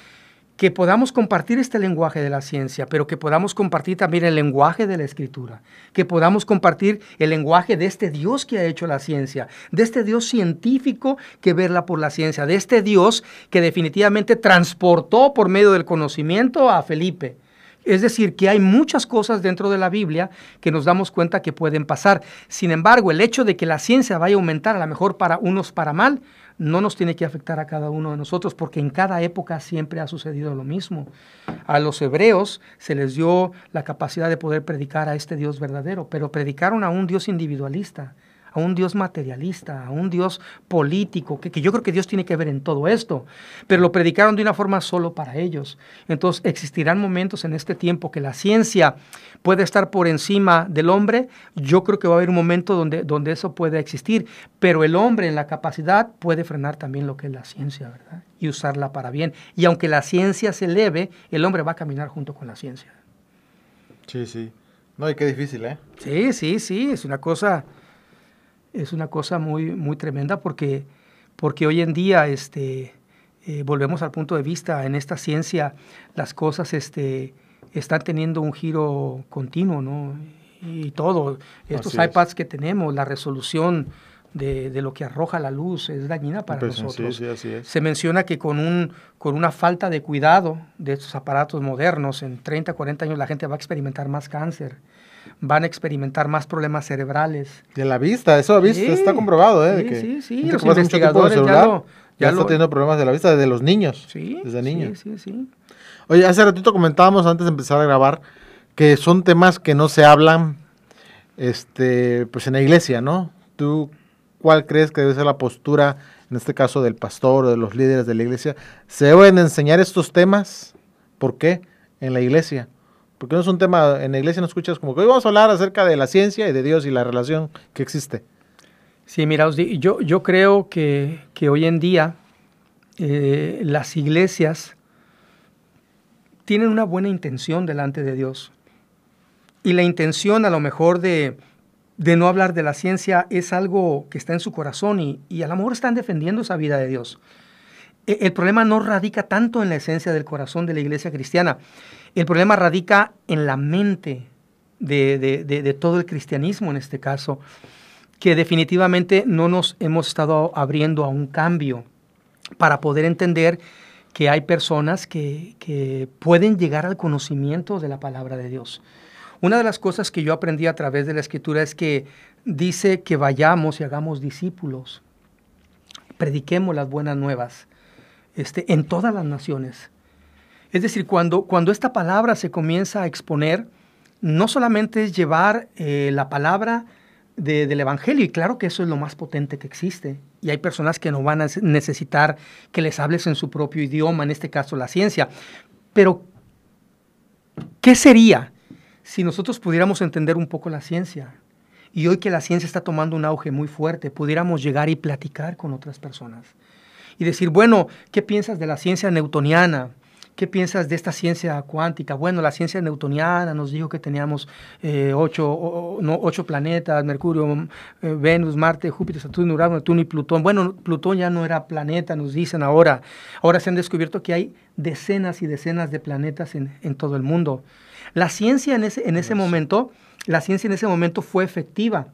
que podamos compartir este lenguaje de la ciencia, pero que podamos compartir también el lenguaje de la escritura, que podamos compartir el lenguaje de este Dios que ha hecho la ciencia, de este Dios científico que verla por la ciencia, de este Dios que definitivamente transportó por medio del conocimiento a Felipe. Es decir, que hay muchas cosas dentro de la Biblia que nos damos cuenta que pueden pasar. Sin embargo, el hecho de que la ciencia vaya a aumentar, a lo mejor para unos para mal, no nos tiene que afectar a cada uno de nosotros, porque en cada época siempre ha sucedido lo mismo. A los hebreos se les dio la capacidad de poder predicar a este Dios verdadero, pero predicaron a un Dios individualista, a un Dios materialista, a un Dios político, que, yo creo que Dios tiene que ver en todo esto, pero lo predicaron de una forma solo para ellos. Entonces existirán momentos en este tiempo que la ciencia puede estar por encima del hombre, yo creo que va a haber un momento donde, donde eso puede existir, pero el hombre en la capacidad puede frenar también lo que es la ciencia, ¿verdad? Y usarla para bien. Y aunque la ciencia se eleve, el hombre va a caminar junto con la ciencia. Sí, sí. No, y qué difícil, ¿eh? Sí, sí, sí, es una cosa es una cosa muy, muy tremenda porque, porque hoy en día, este, eh, volvemos al punto de vista, en esta ciencia las cosas este, están teniendo un giro continuo, ¿no? Y todo, estos iPads que tenemos, la resolución de, de, lo que arroja la luz es dañina para pues, nosotros. Sí, sí, Se menciona que con, un, con una falta de cuidado de estos aparatos modernos, en 30, 40 años la gente va a experimentar más cáncer van a experimentar más problemas cerebrales. De la vista, eso vista, está comprobado, ¿eh? Sí, sí, sí, los investigadores ya lo... Ya, está teniendo problemas de la vista desde los niños. Sí, desde niños. Sí, sí, sí. Oye, hace ratito comentábamos antes de empezar a grabar que son temas que no se hablan este, pues en la iglesia, ¿no? ¿Tú cuál crees que debe ser la postura, en este caso del pastor o de los líderes de la iglesia? ¿Se deben enseñar estos temas? ¿Por qué? En la iglesia. Porque no es un tema, en la iglesia no escuchas como que hoy vamos a hablar acerca de la ciencia y de Dios y la relación que existe. Sí, mira, yo, yo creo que, hoy en día eh, las iglesias tienen una buena intención delante de Dios. Y la intención a lo mejor de, no hablar de la ciencia es algo que está en su corazón y, y a lo mejor están defendiendo esa vida de Dios. E, el problema no radica tanto en la esencia del corazón de la iglesia cristiana. El problema radica en la mente de, todo el cristianismo en este caso, que definitivamente no nos hemos estado abriendo a un cambio para poder entender que hay personas que, que, pueden llegar al conocimiento de la palabra de Dios. Una de las cosas que yo aprendí a través de la escritura es que dice que vayamos y hagamos discípulos, prediquemos las buenas nuevas este, en todas las naciones. Es decir, cuando, cuando esta palabra se comienza a exponer, no solamente es llevar eh, la palabra del Evangelio, y claro que eso es lo más potente que existe, y hay personas que no van a necesitar que les hables en su propio idioma, en este caso la ciencia, pero ¿qué sería si nosotros pudiéramos entender un poco la ciencia? Y hoy que la ciencia está tomando un auge muy fuerte, pudiéramos llegar y platicar con otras personas y decir, bueno, ¿qué piensas de la ciencia newtoniana? ¿Qué piensas de esta ciencia cuántica? Bueno, la ciencia newtoniana nos dijo que teníamos eh, ocho, no, ocho, planetas, Mercurio, eh, Venus, Marte, Júpiter, Saturno, Urano, Neptuno y Plutón. Bueno, Plutón ya no era planeta, nos dicen ahora. Ahora se han descubierto que hay decenas y decenas de planetas en, en todo el mundo. La ciencia en ese, en ese momento, la ciencia en ese momento fue efectiva.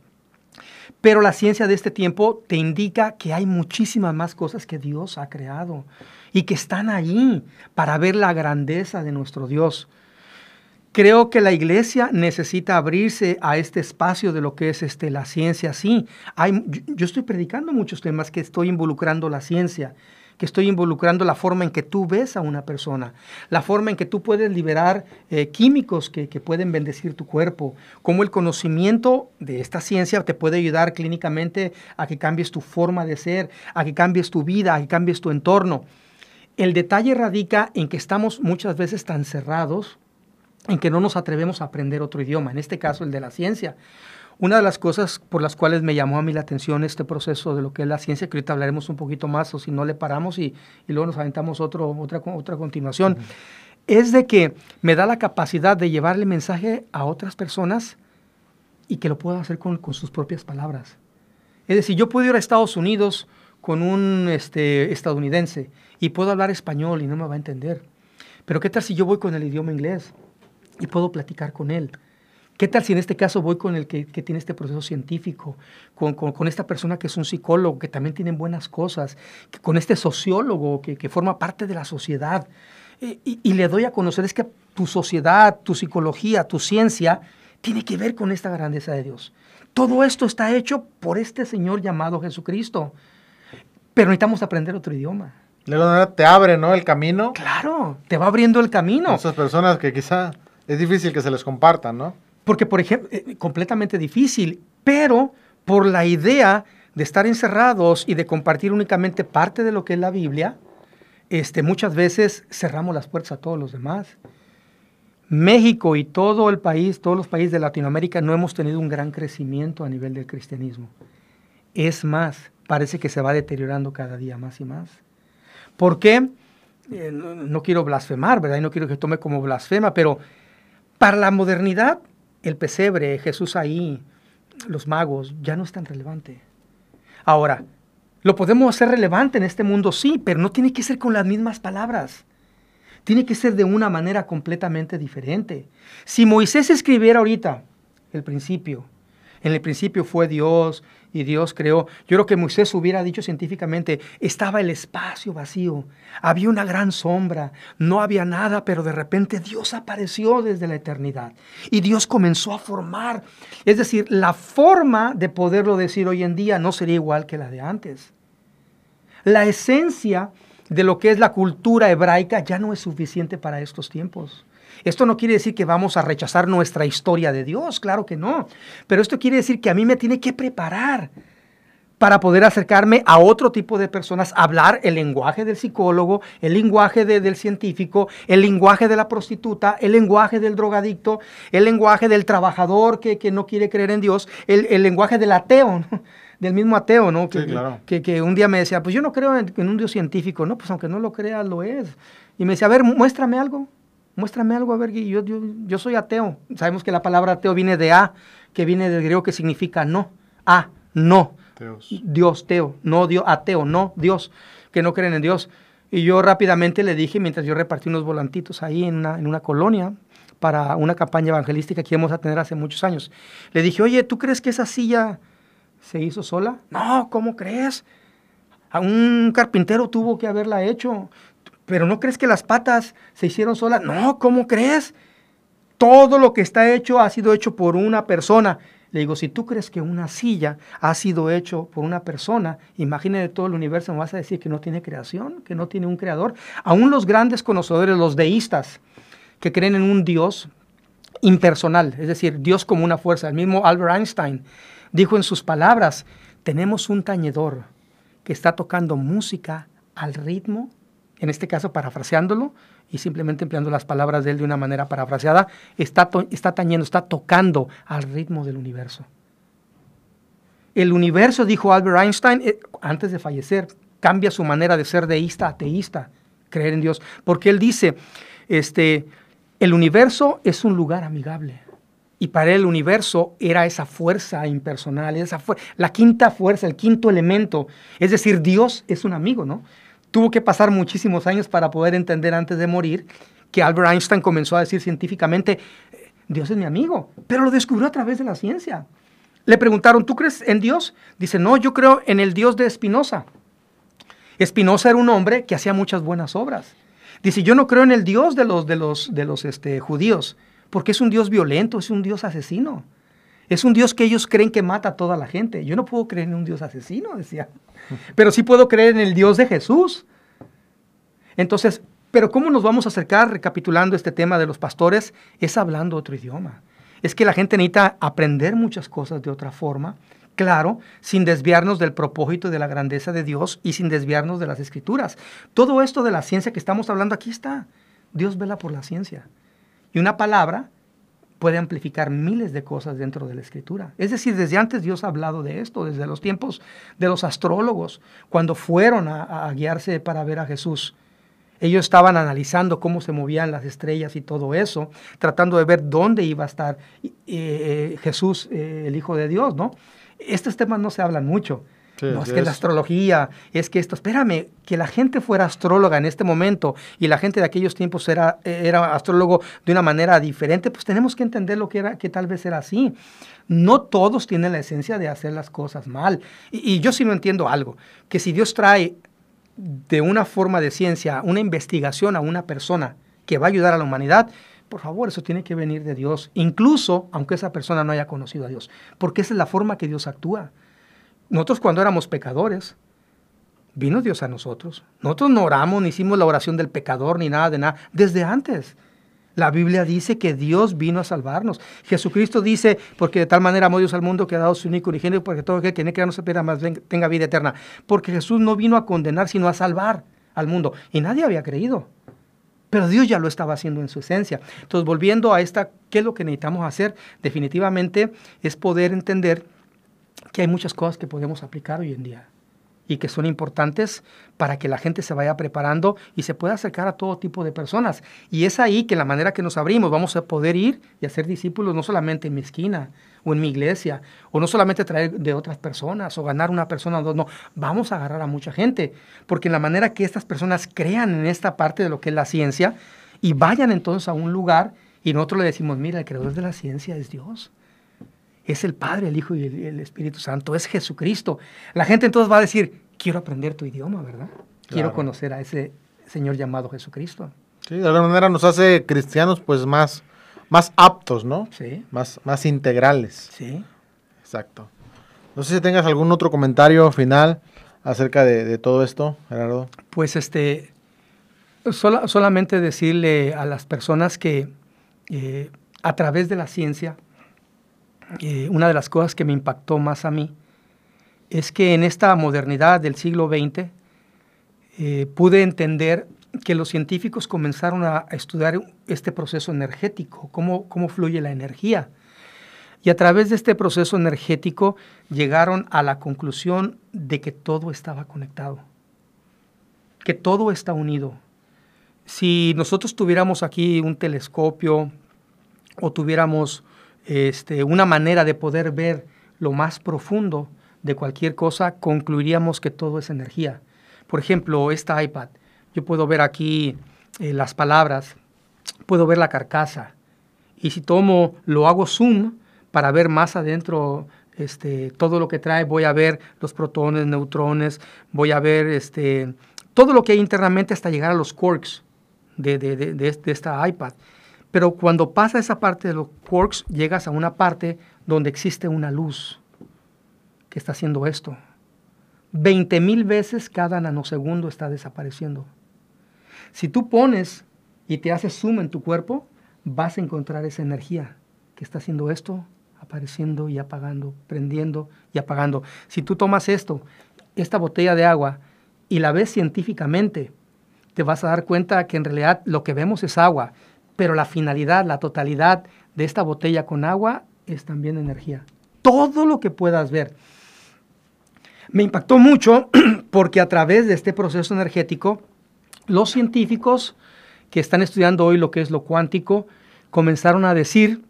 Pero la ciencia de este tiempo te indica que hay muchísimas más cosas que Dios ha creado y que están allí para ver la grandeza de nuestro Dios. Creo que la iglesia necesita abrirse a este espacio de lo que es este, la ciencia. Sí, hay, yo estoy predicando muchos temas que estoy involucrando la ciencia que estoy involucrando la forma en que tú ves a una persona, la forma en que tú puedes liberar eh, químicos que, que, pueden bendecir tu cuerpo, cómo el conocimiento de esta ciencia te puede ayudar clínicamente a que cambies tu forma de ser, a que cambies tu vida, a que cambies tu entorno. El detalle radica en que estamos muchas veces tan cerrados en que no nos atrevemos a aprender otro idioma, en este caso el de la ciencia. Una de las cosas por las cuales me llamó a mí la atención este proceso de lo que es la ciencia, que ahorita hablaremos un poquito más, o si no le paramos y, luego nos aventamos otro, otra, otra continuación, es de que me da la capacidad de llevarle mensaje a otras personas y que lo pueda hacer con, con sus propias palabras. Es decir, yo puedo ir a Estados Unidos con un este, estadounidense y puedo hablar español y no me va a entender. Pero ¿qué tal si yo voy con el idioma inglés y puedo platicar con él? ¿Qué tal si en este caso voy con el que, tiene este proceso científico, con, esta persona que es un psicólogo, que también tienen buenas cosas, con este sociólogo que, forma parte de la sociedad? Y, le doy a conocer es que tu sociedad, tu psicología, tu ciencia, tiene que ver con esta grandeza de Dios. Todo esto está hecho por este Señor llamado Jesucristo. Pero necesitamos aprender otro idioma. Luego te abre, ¿no? El camino. Claro, te va abriendo el camino. Esas personas que quizá es difícil que se les compartan, ¿no? Porque, por ejemplo, eh, completamente difícil, pero por la idea de estar encerrados y de compartir únicamente parte de lo que es la Biblia, este, muchas veces cerramos las puertas a todos los demás. México y todo el país, todos los países de Latinoamérica no hemos tenido un gran crecimiento a nivel del cristianismo. Es más, parece que se va deteriorando cada día más y más. ¿Por qué? Eh, no, no, quiero blasfemar, ¿verdad? Y no quiero que tome como blasfema, pero para la modernidad el pesebre, Jesús ahí, los magos, ya no es tan relevante. Ahora, lo podemos hacer relevante en este mundo, sí, pero no tiene que ser con las mismas palabras. Tiene que ser de una manera completamente diferente. Si Moisés escribiera ahorita el principio, en el principio fue Dios, y Dios creó. Yo creo que Moisés hubiera dicho científicamente, estaba el espacio vacío, había una gran sombra, no había nada, pero de repente Dios apareció desde la eternidad y Dios comenzó a formar. Es decir, la forma de poderlo decir hoy en día no sería igual que la de antes. La esencia de lo que es la cultura hebraica ya no es suficiente para estos tiempos. Esto no quiere decir que vamos a rechazar nuestra historia de Dios, claro que no. Pero esto quiere decir que a mí me tiene que preparar para poder acercarme a otro tipo de personas, hablar el lenguaje del psicólogo, el lenguaje del científico, el lenguaje de la prostituta, el lenguaje del drogadicto, el lenguaje del trabajador que, no quiere creer en Dios, el, lenguaje del ateo, del mismo ateo, ¿no? Que, claro. que, un día me decía, pues yo no creo en, en, un Dios científico, no, pues aunque no lo crea, lo es. Y me decía, a ver, muéstrame algo muéstrame algo, a ver, yo, yo, yo soy ateo. Sabemos que la palabra ateo viene de A, que viene del griego que significa no. A, no. Dios, teo, no Dios, ateo, no Dios, que no creen en Dios. Y yo rápidamente le dije, mientras yo repartí unos volantitos ahí en una, en una colonia, para una campaña evangelística que íbamos a tener hace muchos años, le dije, oye, ¿tú crees que esa silla se hizo sola? No, ¿cómo crees? A un carpintero tuvo que haberla hecho pero ¿no crees que las patas se hicieron solas? No, ¿cómo crees? Todo lo que está hecho ha sido hecho por una persona. Le digo, si tú crees que una silla ha sido hecho por una persona, imagínate todo el universo, me vas a decir que no tiene creación, que no tiene un creador. Aún los grandes conocedores, los deístas, que creen en un Dios impersonal, es decir, Dios como una fuerza. El mismo Albert Einstein dijo en sus palabras, tenemos un tañedor que está tocando música al ritmo en este caso parafraseándolo y simplemente empleando las palabras de él de una manera parafraseada, está, está tañendo, está tocando al ritmo del universo. El universo, dijo Albert Einstein, eh, antes de fallecer, cambia su manera de ser deísta ateísta, creer en Dios, porque él dice, este, el universo es un lugar amigable. Y para el universo era esa fuerza impersonal, esa la quinta fuerza, el quinto elemento. Es decir, Dios es un amigo, ¿no? Tuvo que pasar muchísimos años para poder entender antes de morir que Albert Einstein comenzó a decir científicamente, Dios es mi amigo, pero lo descubrió a través de la ciencia. Le preguntaron, ¿tú crees en Dios? Dice, no, yo creo en el Dios de Spinoza. Spinoza era un hombre que hacía muchas buenas obras. Dice, yo no creo en el Dios de los, de los, de los este, judíos, porque es un Dios violento, es un Dios asesino. Es un Dios que ellos creen que mata a toda la gente. Yo no puedo creer en un Dios asesino, decía. Pero sí puedo creer en el Dios de Jesús. Entonces, pero ¿cómo nos vamos a acercar, recapitulando este tema de los pastores? Es hablando otro idioma. Es que la gente necesita aprender muchas cosas de otra forma, claro, sin desviarnos del propósito de la grandeza de Dios y sin desviarnos de las escrituras. Todo esto de la ciencia que estamos hablando aquí está. Dios vela por la ciencia. Y una palabra puede amplificar miles de cosas dentro de la escritura. Es decir, desde antes Dios ha hablado de esto, desde los tiempos de los astrólogos, cuando fueron a, guiarse para ver a Jesús. Ellos estaban analizando cómo se movían las estrellas y todo eso, tratando de ver dónde iba a estar eh, Jesús, eh, el Hijo de Dios, ¿no? Estos temas no se hablan mucho no, es que la astrología, es que esto, espérame, que la gente fuera astróloga en este momento y la gente de aquellos tiempos era, era astrólogo de una manera diferente, pues tenemos que entender lo que era, que tal vez era así. No todos tienen la esencia de hacer las cosas mal. Y, y yo sí no entiendo algo, que si Dios trae de una forma de ciencia una investigación a una persona que va a ayudar a la humanidad, por favor, eso tiene que venir de Dios, incluso aunque esa persona no haya conocido a Dios, porque esa es la forma que Dios actúa. Nosotros cuando éramos pecadores, vino Dios a nosotros. Nosotros no oramos, ni hicimos la oración del pecador, ni nada de nada, desde antes. La Biblia dice que Dios vino a salvarnos. Jesucristo dice, porque de tal manera amó Dios al mundo que ha dado su único originario, porque todo aquel que tiene que no se pierda más tenga vida eterna. Porque Jesús no vino a condenar, sino a salvar al mundo. Y nadie había creído. Pero Dios ya lo estaba haciendo en su esencia. Entonces, volviendo a esta, ¿qué es lo que necesitamos hacer? Definitivamente es poder entender que hay muchas cosas que podemos aplicar hoy en día y que son importantes para que la gente se vaya preparando y se pueda acercar a todo tipo de personas. Y es ahí que la manera que nos abrimos vamos a poder ir y hacer discípulos no solamente en mi esquina o en mi iglesia, o no solamente traer de otras personas o ganar una persona o dos, no, vamos a agarrar a mucha gente, porque en la manera que estas personas crean en esta parte de lo que es la ciencia y vayan entonces a un lugar y nosotros le decimos, mira, el creador de la ciencia es Dios es el Padre, el Hijo y el, Espíritu Santo, es Jesucristo. La gente entonces va a decir, quiero aprender tu idioma, ¿verdad? Quiero conocer a ese Señor llamado Jesucristo. Sí, de alguna manera nos hace cristianos pues más, más aptos, ¿no? Sí. Más, más integrales. Sí. Exacto. No sé si tengas algún otro comentario final acerca de, todo esto, Gerardo. Pues este, solamente decirle a las personas que eh, a través de la ciencia, eh, una de las cosas que me impactó más a mí es que en esta modernidad del siglo XX eh, pude entender que los científicos comenzaron a, estudiar este proceso energético, cómo, cómo fluye la energía. Y a través de este proceso energético llegaron a la conclusión de que todo estaba conectado, que todo está unido. Si nosotros tuviéramos aquí un telescopio o tuviéramos este, una manera de poder ver lo más profundo de cualquier cosa, concluiríamos que todo es energía. Por ejemplo, esta iPad, yo puedo ver aquí eh, las palabras, puedo ver la carcasa, y si tomo, lo hago zoom para ver más adentro este, todo lo que trae, voy a ver los protones, neutrones, voy a ver este, todo lo que hay internamente hasta llegar a los quarks de, esta iPad. Pero cuando pasa esa parte de los quarks, llegas a una parte donde existe una luz que está haciendo esto. 20 mil veces cada nanosegundo está desapareciendo. Si tú pones y te haces zoom en tu cuerpo, vas a encontrar esa energía que está haciendo esto, apareciendo y apagando, prendiendo y apagando. Si tú tomas esto, esta botella de agua, y la ves científicamente, te vas a dar cuenta que en realidad lo que vemos es agua pero la finalidad, la totalidad de esta botella con agua es también energía. Todo lo que puedas ver. Me impactó mucho porque a través de este proceso energético, los científicos que están estudiando hoy lo que es lo cuántico comenzaron a decir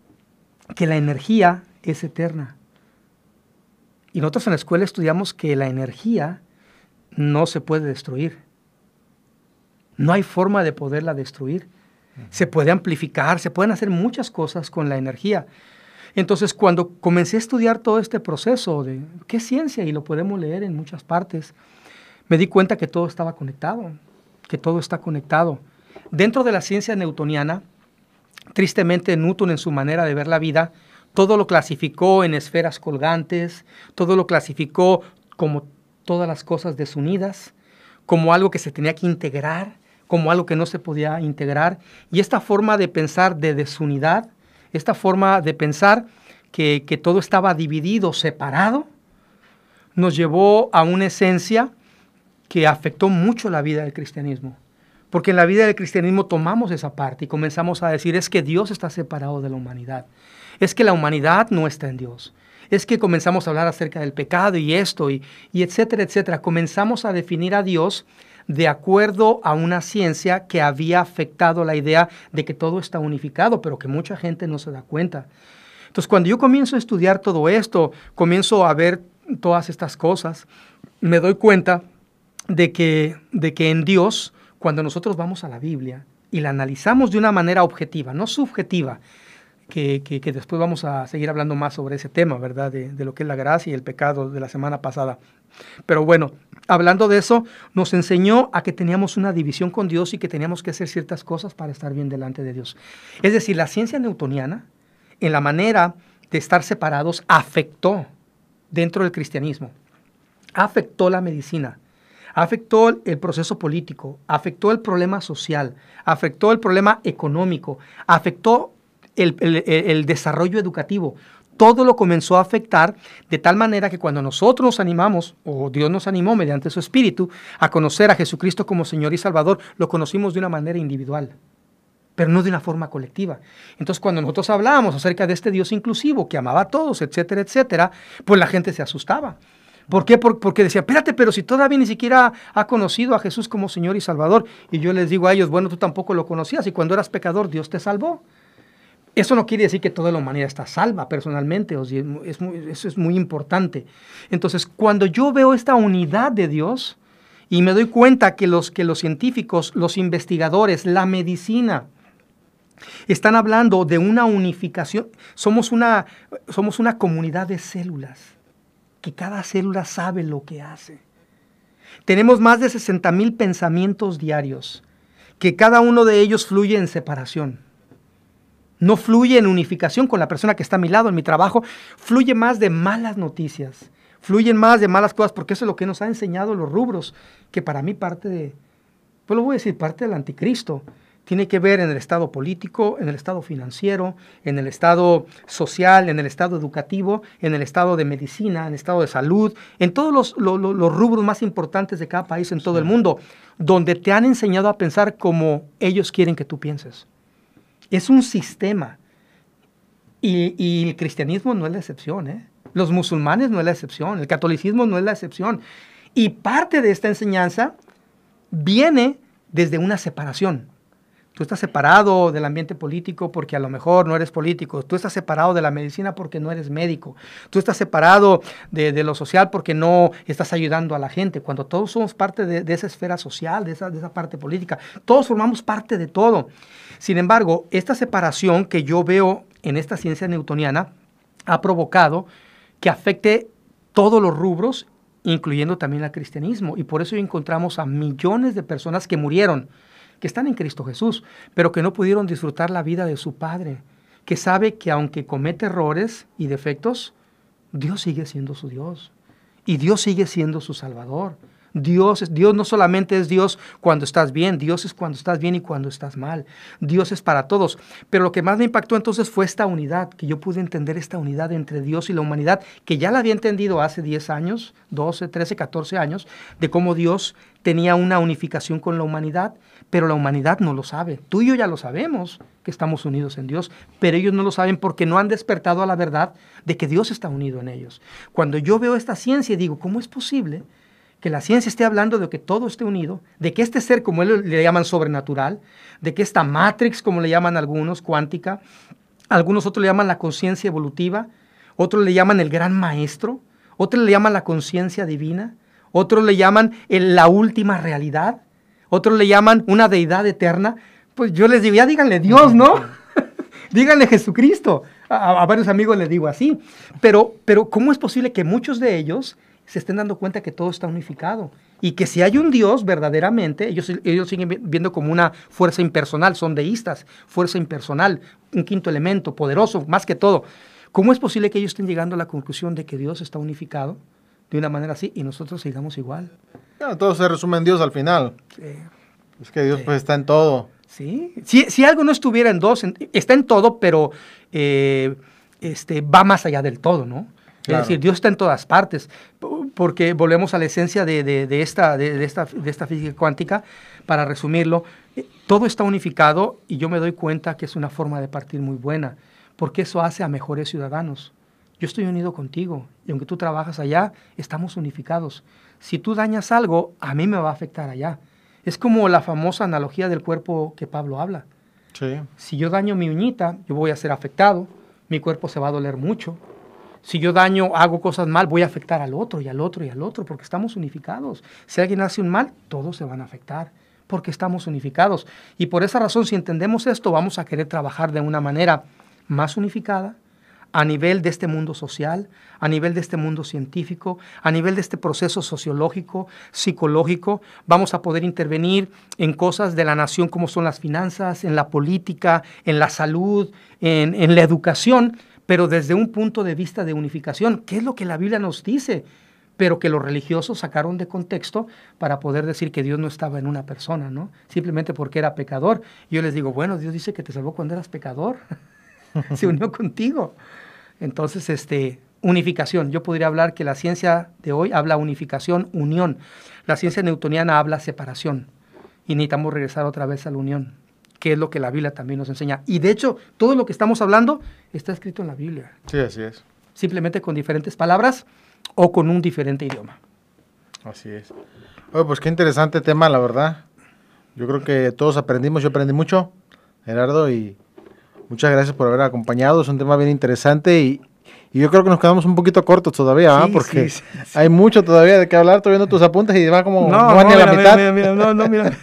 que la energía es eterna. Y nosotros en la escuela estudiamos que la energía no se puede destruir. No hay forma de poderla destruir se puede amplificar, se pueden hacer muchas cosas con la energía. Entonces, cuando comencé a estudiar todo este proceso de qué ciencia, y lo podemos leer en muchas partes, me di cuenta que todo estaba conectado, que todo está conectado. Dentro de la ciencia newtoniana, tristemente Newton en su manera de ver la vida, todo lo clasificó en esferas colgantes, todo lo clasificó como todas las cosas desunidas, como algo que se tenía que integrar, como algo que no se podía integrar. Y esta forma de pensar de desunidad, esta forma de pensar que, todo estaba dividido, separado, nos llevó a una esencia que afectó mucho la vida del cristianismo. Porque en la vida del cristianismo tomamos esa parte y comenzamos a decir, es que Dios está separado de la humanidad. Es que la humanidad no está en Dios. Es que comenzamos a hablar acerca del pecado y esto y, etcétera, etcétera. Comenzamos a definir a Dios de acuerdo a una ciencia que había afectado la idea de que todo está unificado, pero que mucha gente no se da cuenta. Entonces, cuando yo comienzo a estudiar todo esto, comienzo a ver todas estas cosas, me doy cuenta de que, de que en Dios cuando nosotros vamos a la Biblia y la analizamos de una manera objetiva, no subjetiva, que, después vamos a seguir hablando más sobre ese tema, ¿verdad? De, de, lo que es la gracia y el pecado de la semana pasada. Pero bueno, hablando de eso, nos enseñó a que teníamos una división con Dios y que teníamos que hacer ciertas cosas para estar bien delante de Dios. Es decir, la ciencia newtoniana, en la manera de estar separados, afectó dentro del cristianismo, afectó la medicina, afectó el proceso político, afectó el problema social, afectó el problema económico, afectó el, desarrollo educativo. Todo lo comenzó a afectar de tal manera que cuando nosotros nos animamos, o Dios nos animó mediante su Espíritu, a conocer a Jesucristo como Señor y Salvador, lo conocimos de una manera individual pero no de una forma colectiva. Entonces, cuando nosotros hablábamos acerca de este Dios inclusivo que amaba a todos, etcétera, etcétera, pues la gente se asustaba. ¿Por qué? porque decía, espérate, pero si todavía ni siquiera ha conocido a Jesús como Señor y Salvador. Y yo les digo a ellos, bueno, tú tampoco lo conocías y cuando eras pecador Dios te salvó. Eso no quiere decir que toda la humanidad está salva personalmente, eso es muy importante. Entonces, cuando yo veo esta unidad de Dios y me doy cuenta que los, que los científicos, los investigadores, la medicina, están hablando de una unificación, somos una, somos una comunidad de células que cada célula sabe lo que hace. Tenemos más de 60 mil pensamientos diarios, que cada uno de ellos fluye en separación. No fluye en unificación con la persona que está a mi lado en mi trabajo, fluye más de malas noticias, fluyen más de malas cosas, porque eso es lo que nos ha enseñado los rubros, que para mí parte de, pues lo voy a decir, parte del anticristo. Tiene que ver en el estado político, en el estado financiero, en el estado social, en el estado educativo, en el estado de medicina, en el estado de salud, en todos los, rubros más importantes de cada país en todo el mundo, donde te han enseñado a pensar como ellos quieren que tú pienses. Es un sistema. Y, el cristianismo no es la excepción, ¿eh? Los musulmanes no es la excepción, el catolicismo no es la excepción. Y parte de esta enseñanza viene desde una separación. Tú estás separado del ambiente político porque a lo mejor no eres político. Tú estás separado de la medicina porque no eres médico. Tú estás separado de, lo social porque no estás ayudando a la gente. Cuando todos somos parte de, esa esfera social, de esa, de esa parte política, todos formamos parte de todo. Sin embargo, esta separación que yo veo en esta ciencia newtoniana ha provocado que afecte todos los rubros, incluyendo también al cristianismo. Y por eso encontramos a millones de personas que murieron que están en Cristo Jesús, pero que no pudieron disfrutar la vida de su Padre, que sabe que aunque comete errores y defectos, Dios sigue siendo su Dios y Dios sigue siendo su Salvador. Dios, Dios no solamente es Dios cuando estás bien, Dios es cuando estás bien y cuando estás mal. Dios es para todos. Pero lo que más me impactó entonces fue esta unidad, que yo pude entender esta unidad entre Dios y la humanidad, que ya la había entendido hace 10 años, 12, 13, 14 años, de cómo Dios tenía una unificación con la humanidad, pero la humanidad no lo sabe. Tú y yo ya lo sabemos que estamos unidos en Dios, pero ellos no lo saben porque no han despertado a la verdad de que Dios está unido en ellos. Cuando yo veo esta ciencia digo, ¿cómo es posible? que la ciencia esté hablando de que todo esté unido, de que este ser, como él le llaman sobrenatural, de que esta matrix, como le llaman algunos, cuántica, algunos otros le llaman la conciencia evolutiva, otros le llaman el gran maestro, otros le llaman la conciencia divina, otros le llaman la última realidad, otros le llaman una deidad eterna. Pues yo les digo, ya díganle Dios, ¿no? díganle Jesucristo. A, a, varios amigos les digo así. Pero, pero, ¿cómo es posible que muchos de ellos se estén dando cuenta que todo está unificado. Y que si hay un Dios verdaderamente, ellos, ellos siguen viendo como una fuerza impersonal, son deístas, fuerza impersonal, un quinto elemento, poderoso, más que todo. ¿Cómo es posible que ellos estén llegando a la conclusión de que Dios está unificado de una manera así y nosotros sigamos igual? todo se resume en Dios al final. Es que Dios pues está en todo. Sí, si, si, algo no estuviera en dos, está en todo, pero eh, este, va más allá del todo, ¿no? Es decir, Dios está en todas partes, porque volvemos a la esencia de, de, esta, de, esta, de esta física cuántica, para resumirlo, eh, todo está unificado y yo me doy cuenta que es una forma de partir muy buena, porque eso hace a mejores ciudadanos. Yo estoy unido contigo y aunque tú trabajas allá, estamos unificados. Si tú dañas algo, a mí me va a afectar allá. Es como la famosa analogía del cuerpo que Pablo habla. Si yo daño mi uñita, yo voy a ser afectado, mi cuerpo se va a doler mucho. Si yo daño, hago cosas mal, voy a afectar al otro y al otro y al otro, porque estamos unificados. Si alguien hace un mal, todos se van a afectar, porque estamos unificados. Y por esa razón, si entendemos esto, vamos a querer trabajar de una manera más unificada, a nivel de este mundo social, a nivel de este mundo científico, a nivel de este proceso sociológico, psicológico. Vamos a poder intervenir en cosas de la nación como son las finanzas, en la política, en la salud, en, la educación, pero desde un punto de vista de unificación, ¿Qué es lo que la Biblia nos dice, pero que los religiosos sacaron de contexto para poder decir que Dios no estaba en una persona, ¿no? Simplemente porque era pecador. Yo les digo, bueno, Dios dice que te salvó cuando eras pecador. se unió contigo. Entonces, este, unificación. Yo podría hablar que la ciencia de hoy habla unificación, unión. La ciencia newtoniana habla separación. Y necesitamos regresar otra vez a la unión, que es lo que la Biblia también nos enseña. Y de hecho, todo lo que estamos hablando está escrito en la Biblia. Sí, así es. Simplemente con diferentes palabras o con un diferente idioma. Así es. Oye, pues qué interesante tema, la verdad. Yo creo que todos aprendimos, yo aprendí mucho, Gerardo, y Muchas gracias por haber acompañado. Es un tema bien interesante y, yo creo que nos quedamos un poquito cortos todavía, ¿ah? porque hay mucho todavía de qué hablar. Estoy viendo tus apuntes y va como no, no, mira, la mitad. Mira, mira, no, no, mira.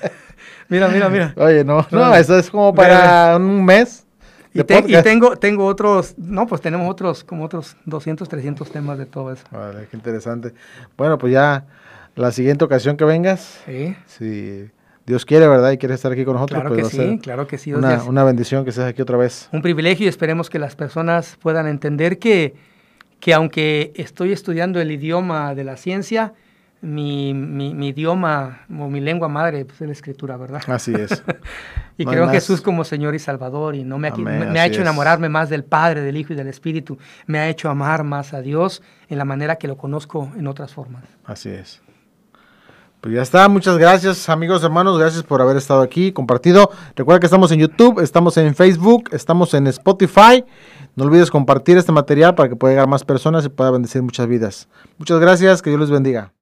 Mira, mira, mira. Oye, no, no, eso es como para un mes. Y, y, tengo, tengo otros, no, pues tenemos otros, como otros 200, 300 temas de todo eso. Vale, qué interesante. Bueno, pues ya la siguiente ocasión que vengas. Sí. Sí Dios quiere, ¿verdad? Y quiere estar aquí con nosotros. Claro pues que sí, claro que sí. Una, una, bendición que estés aquí otra vez. Un privilegio y esperemos que las personas puedan entender que, que aunque estoy estudiando el idioma de la ciencia, mi, mi, idioma o mi lengua madre pues, es la escritura, ¿verdad? Así es. y creo en Jesús como Señor y Salvador y no me, me, ha hecho enamorarme más del Padre, del Hijo y del Espíritu. Me ha hecho amar más a Dios en la manera que lo conozco en otras formas. Así es. Pues ya está, muchas gracias amigos, hermanos, gracias por haber estado aquí, compartido. Recuerda que estamos en YouTube, estamos en Facebook, estamos en Spotify. No olvides compartir este material para que pueda llegar más personas y pueda bendecir muchas vidas. Muchas gracias, que Dios les bendiga.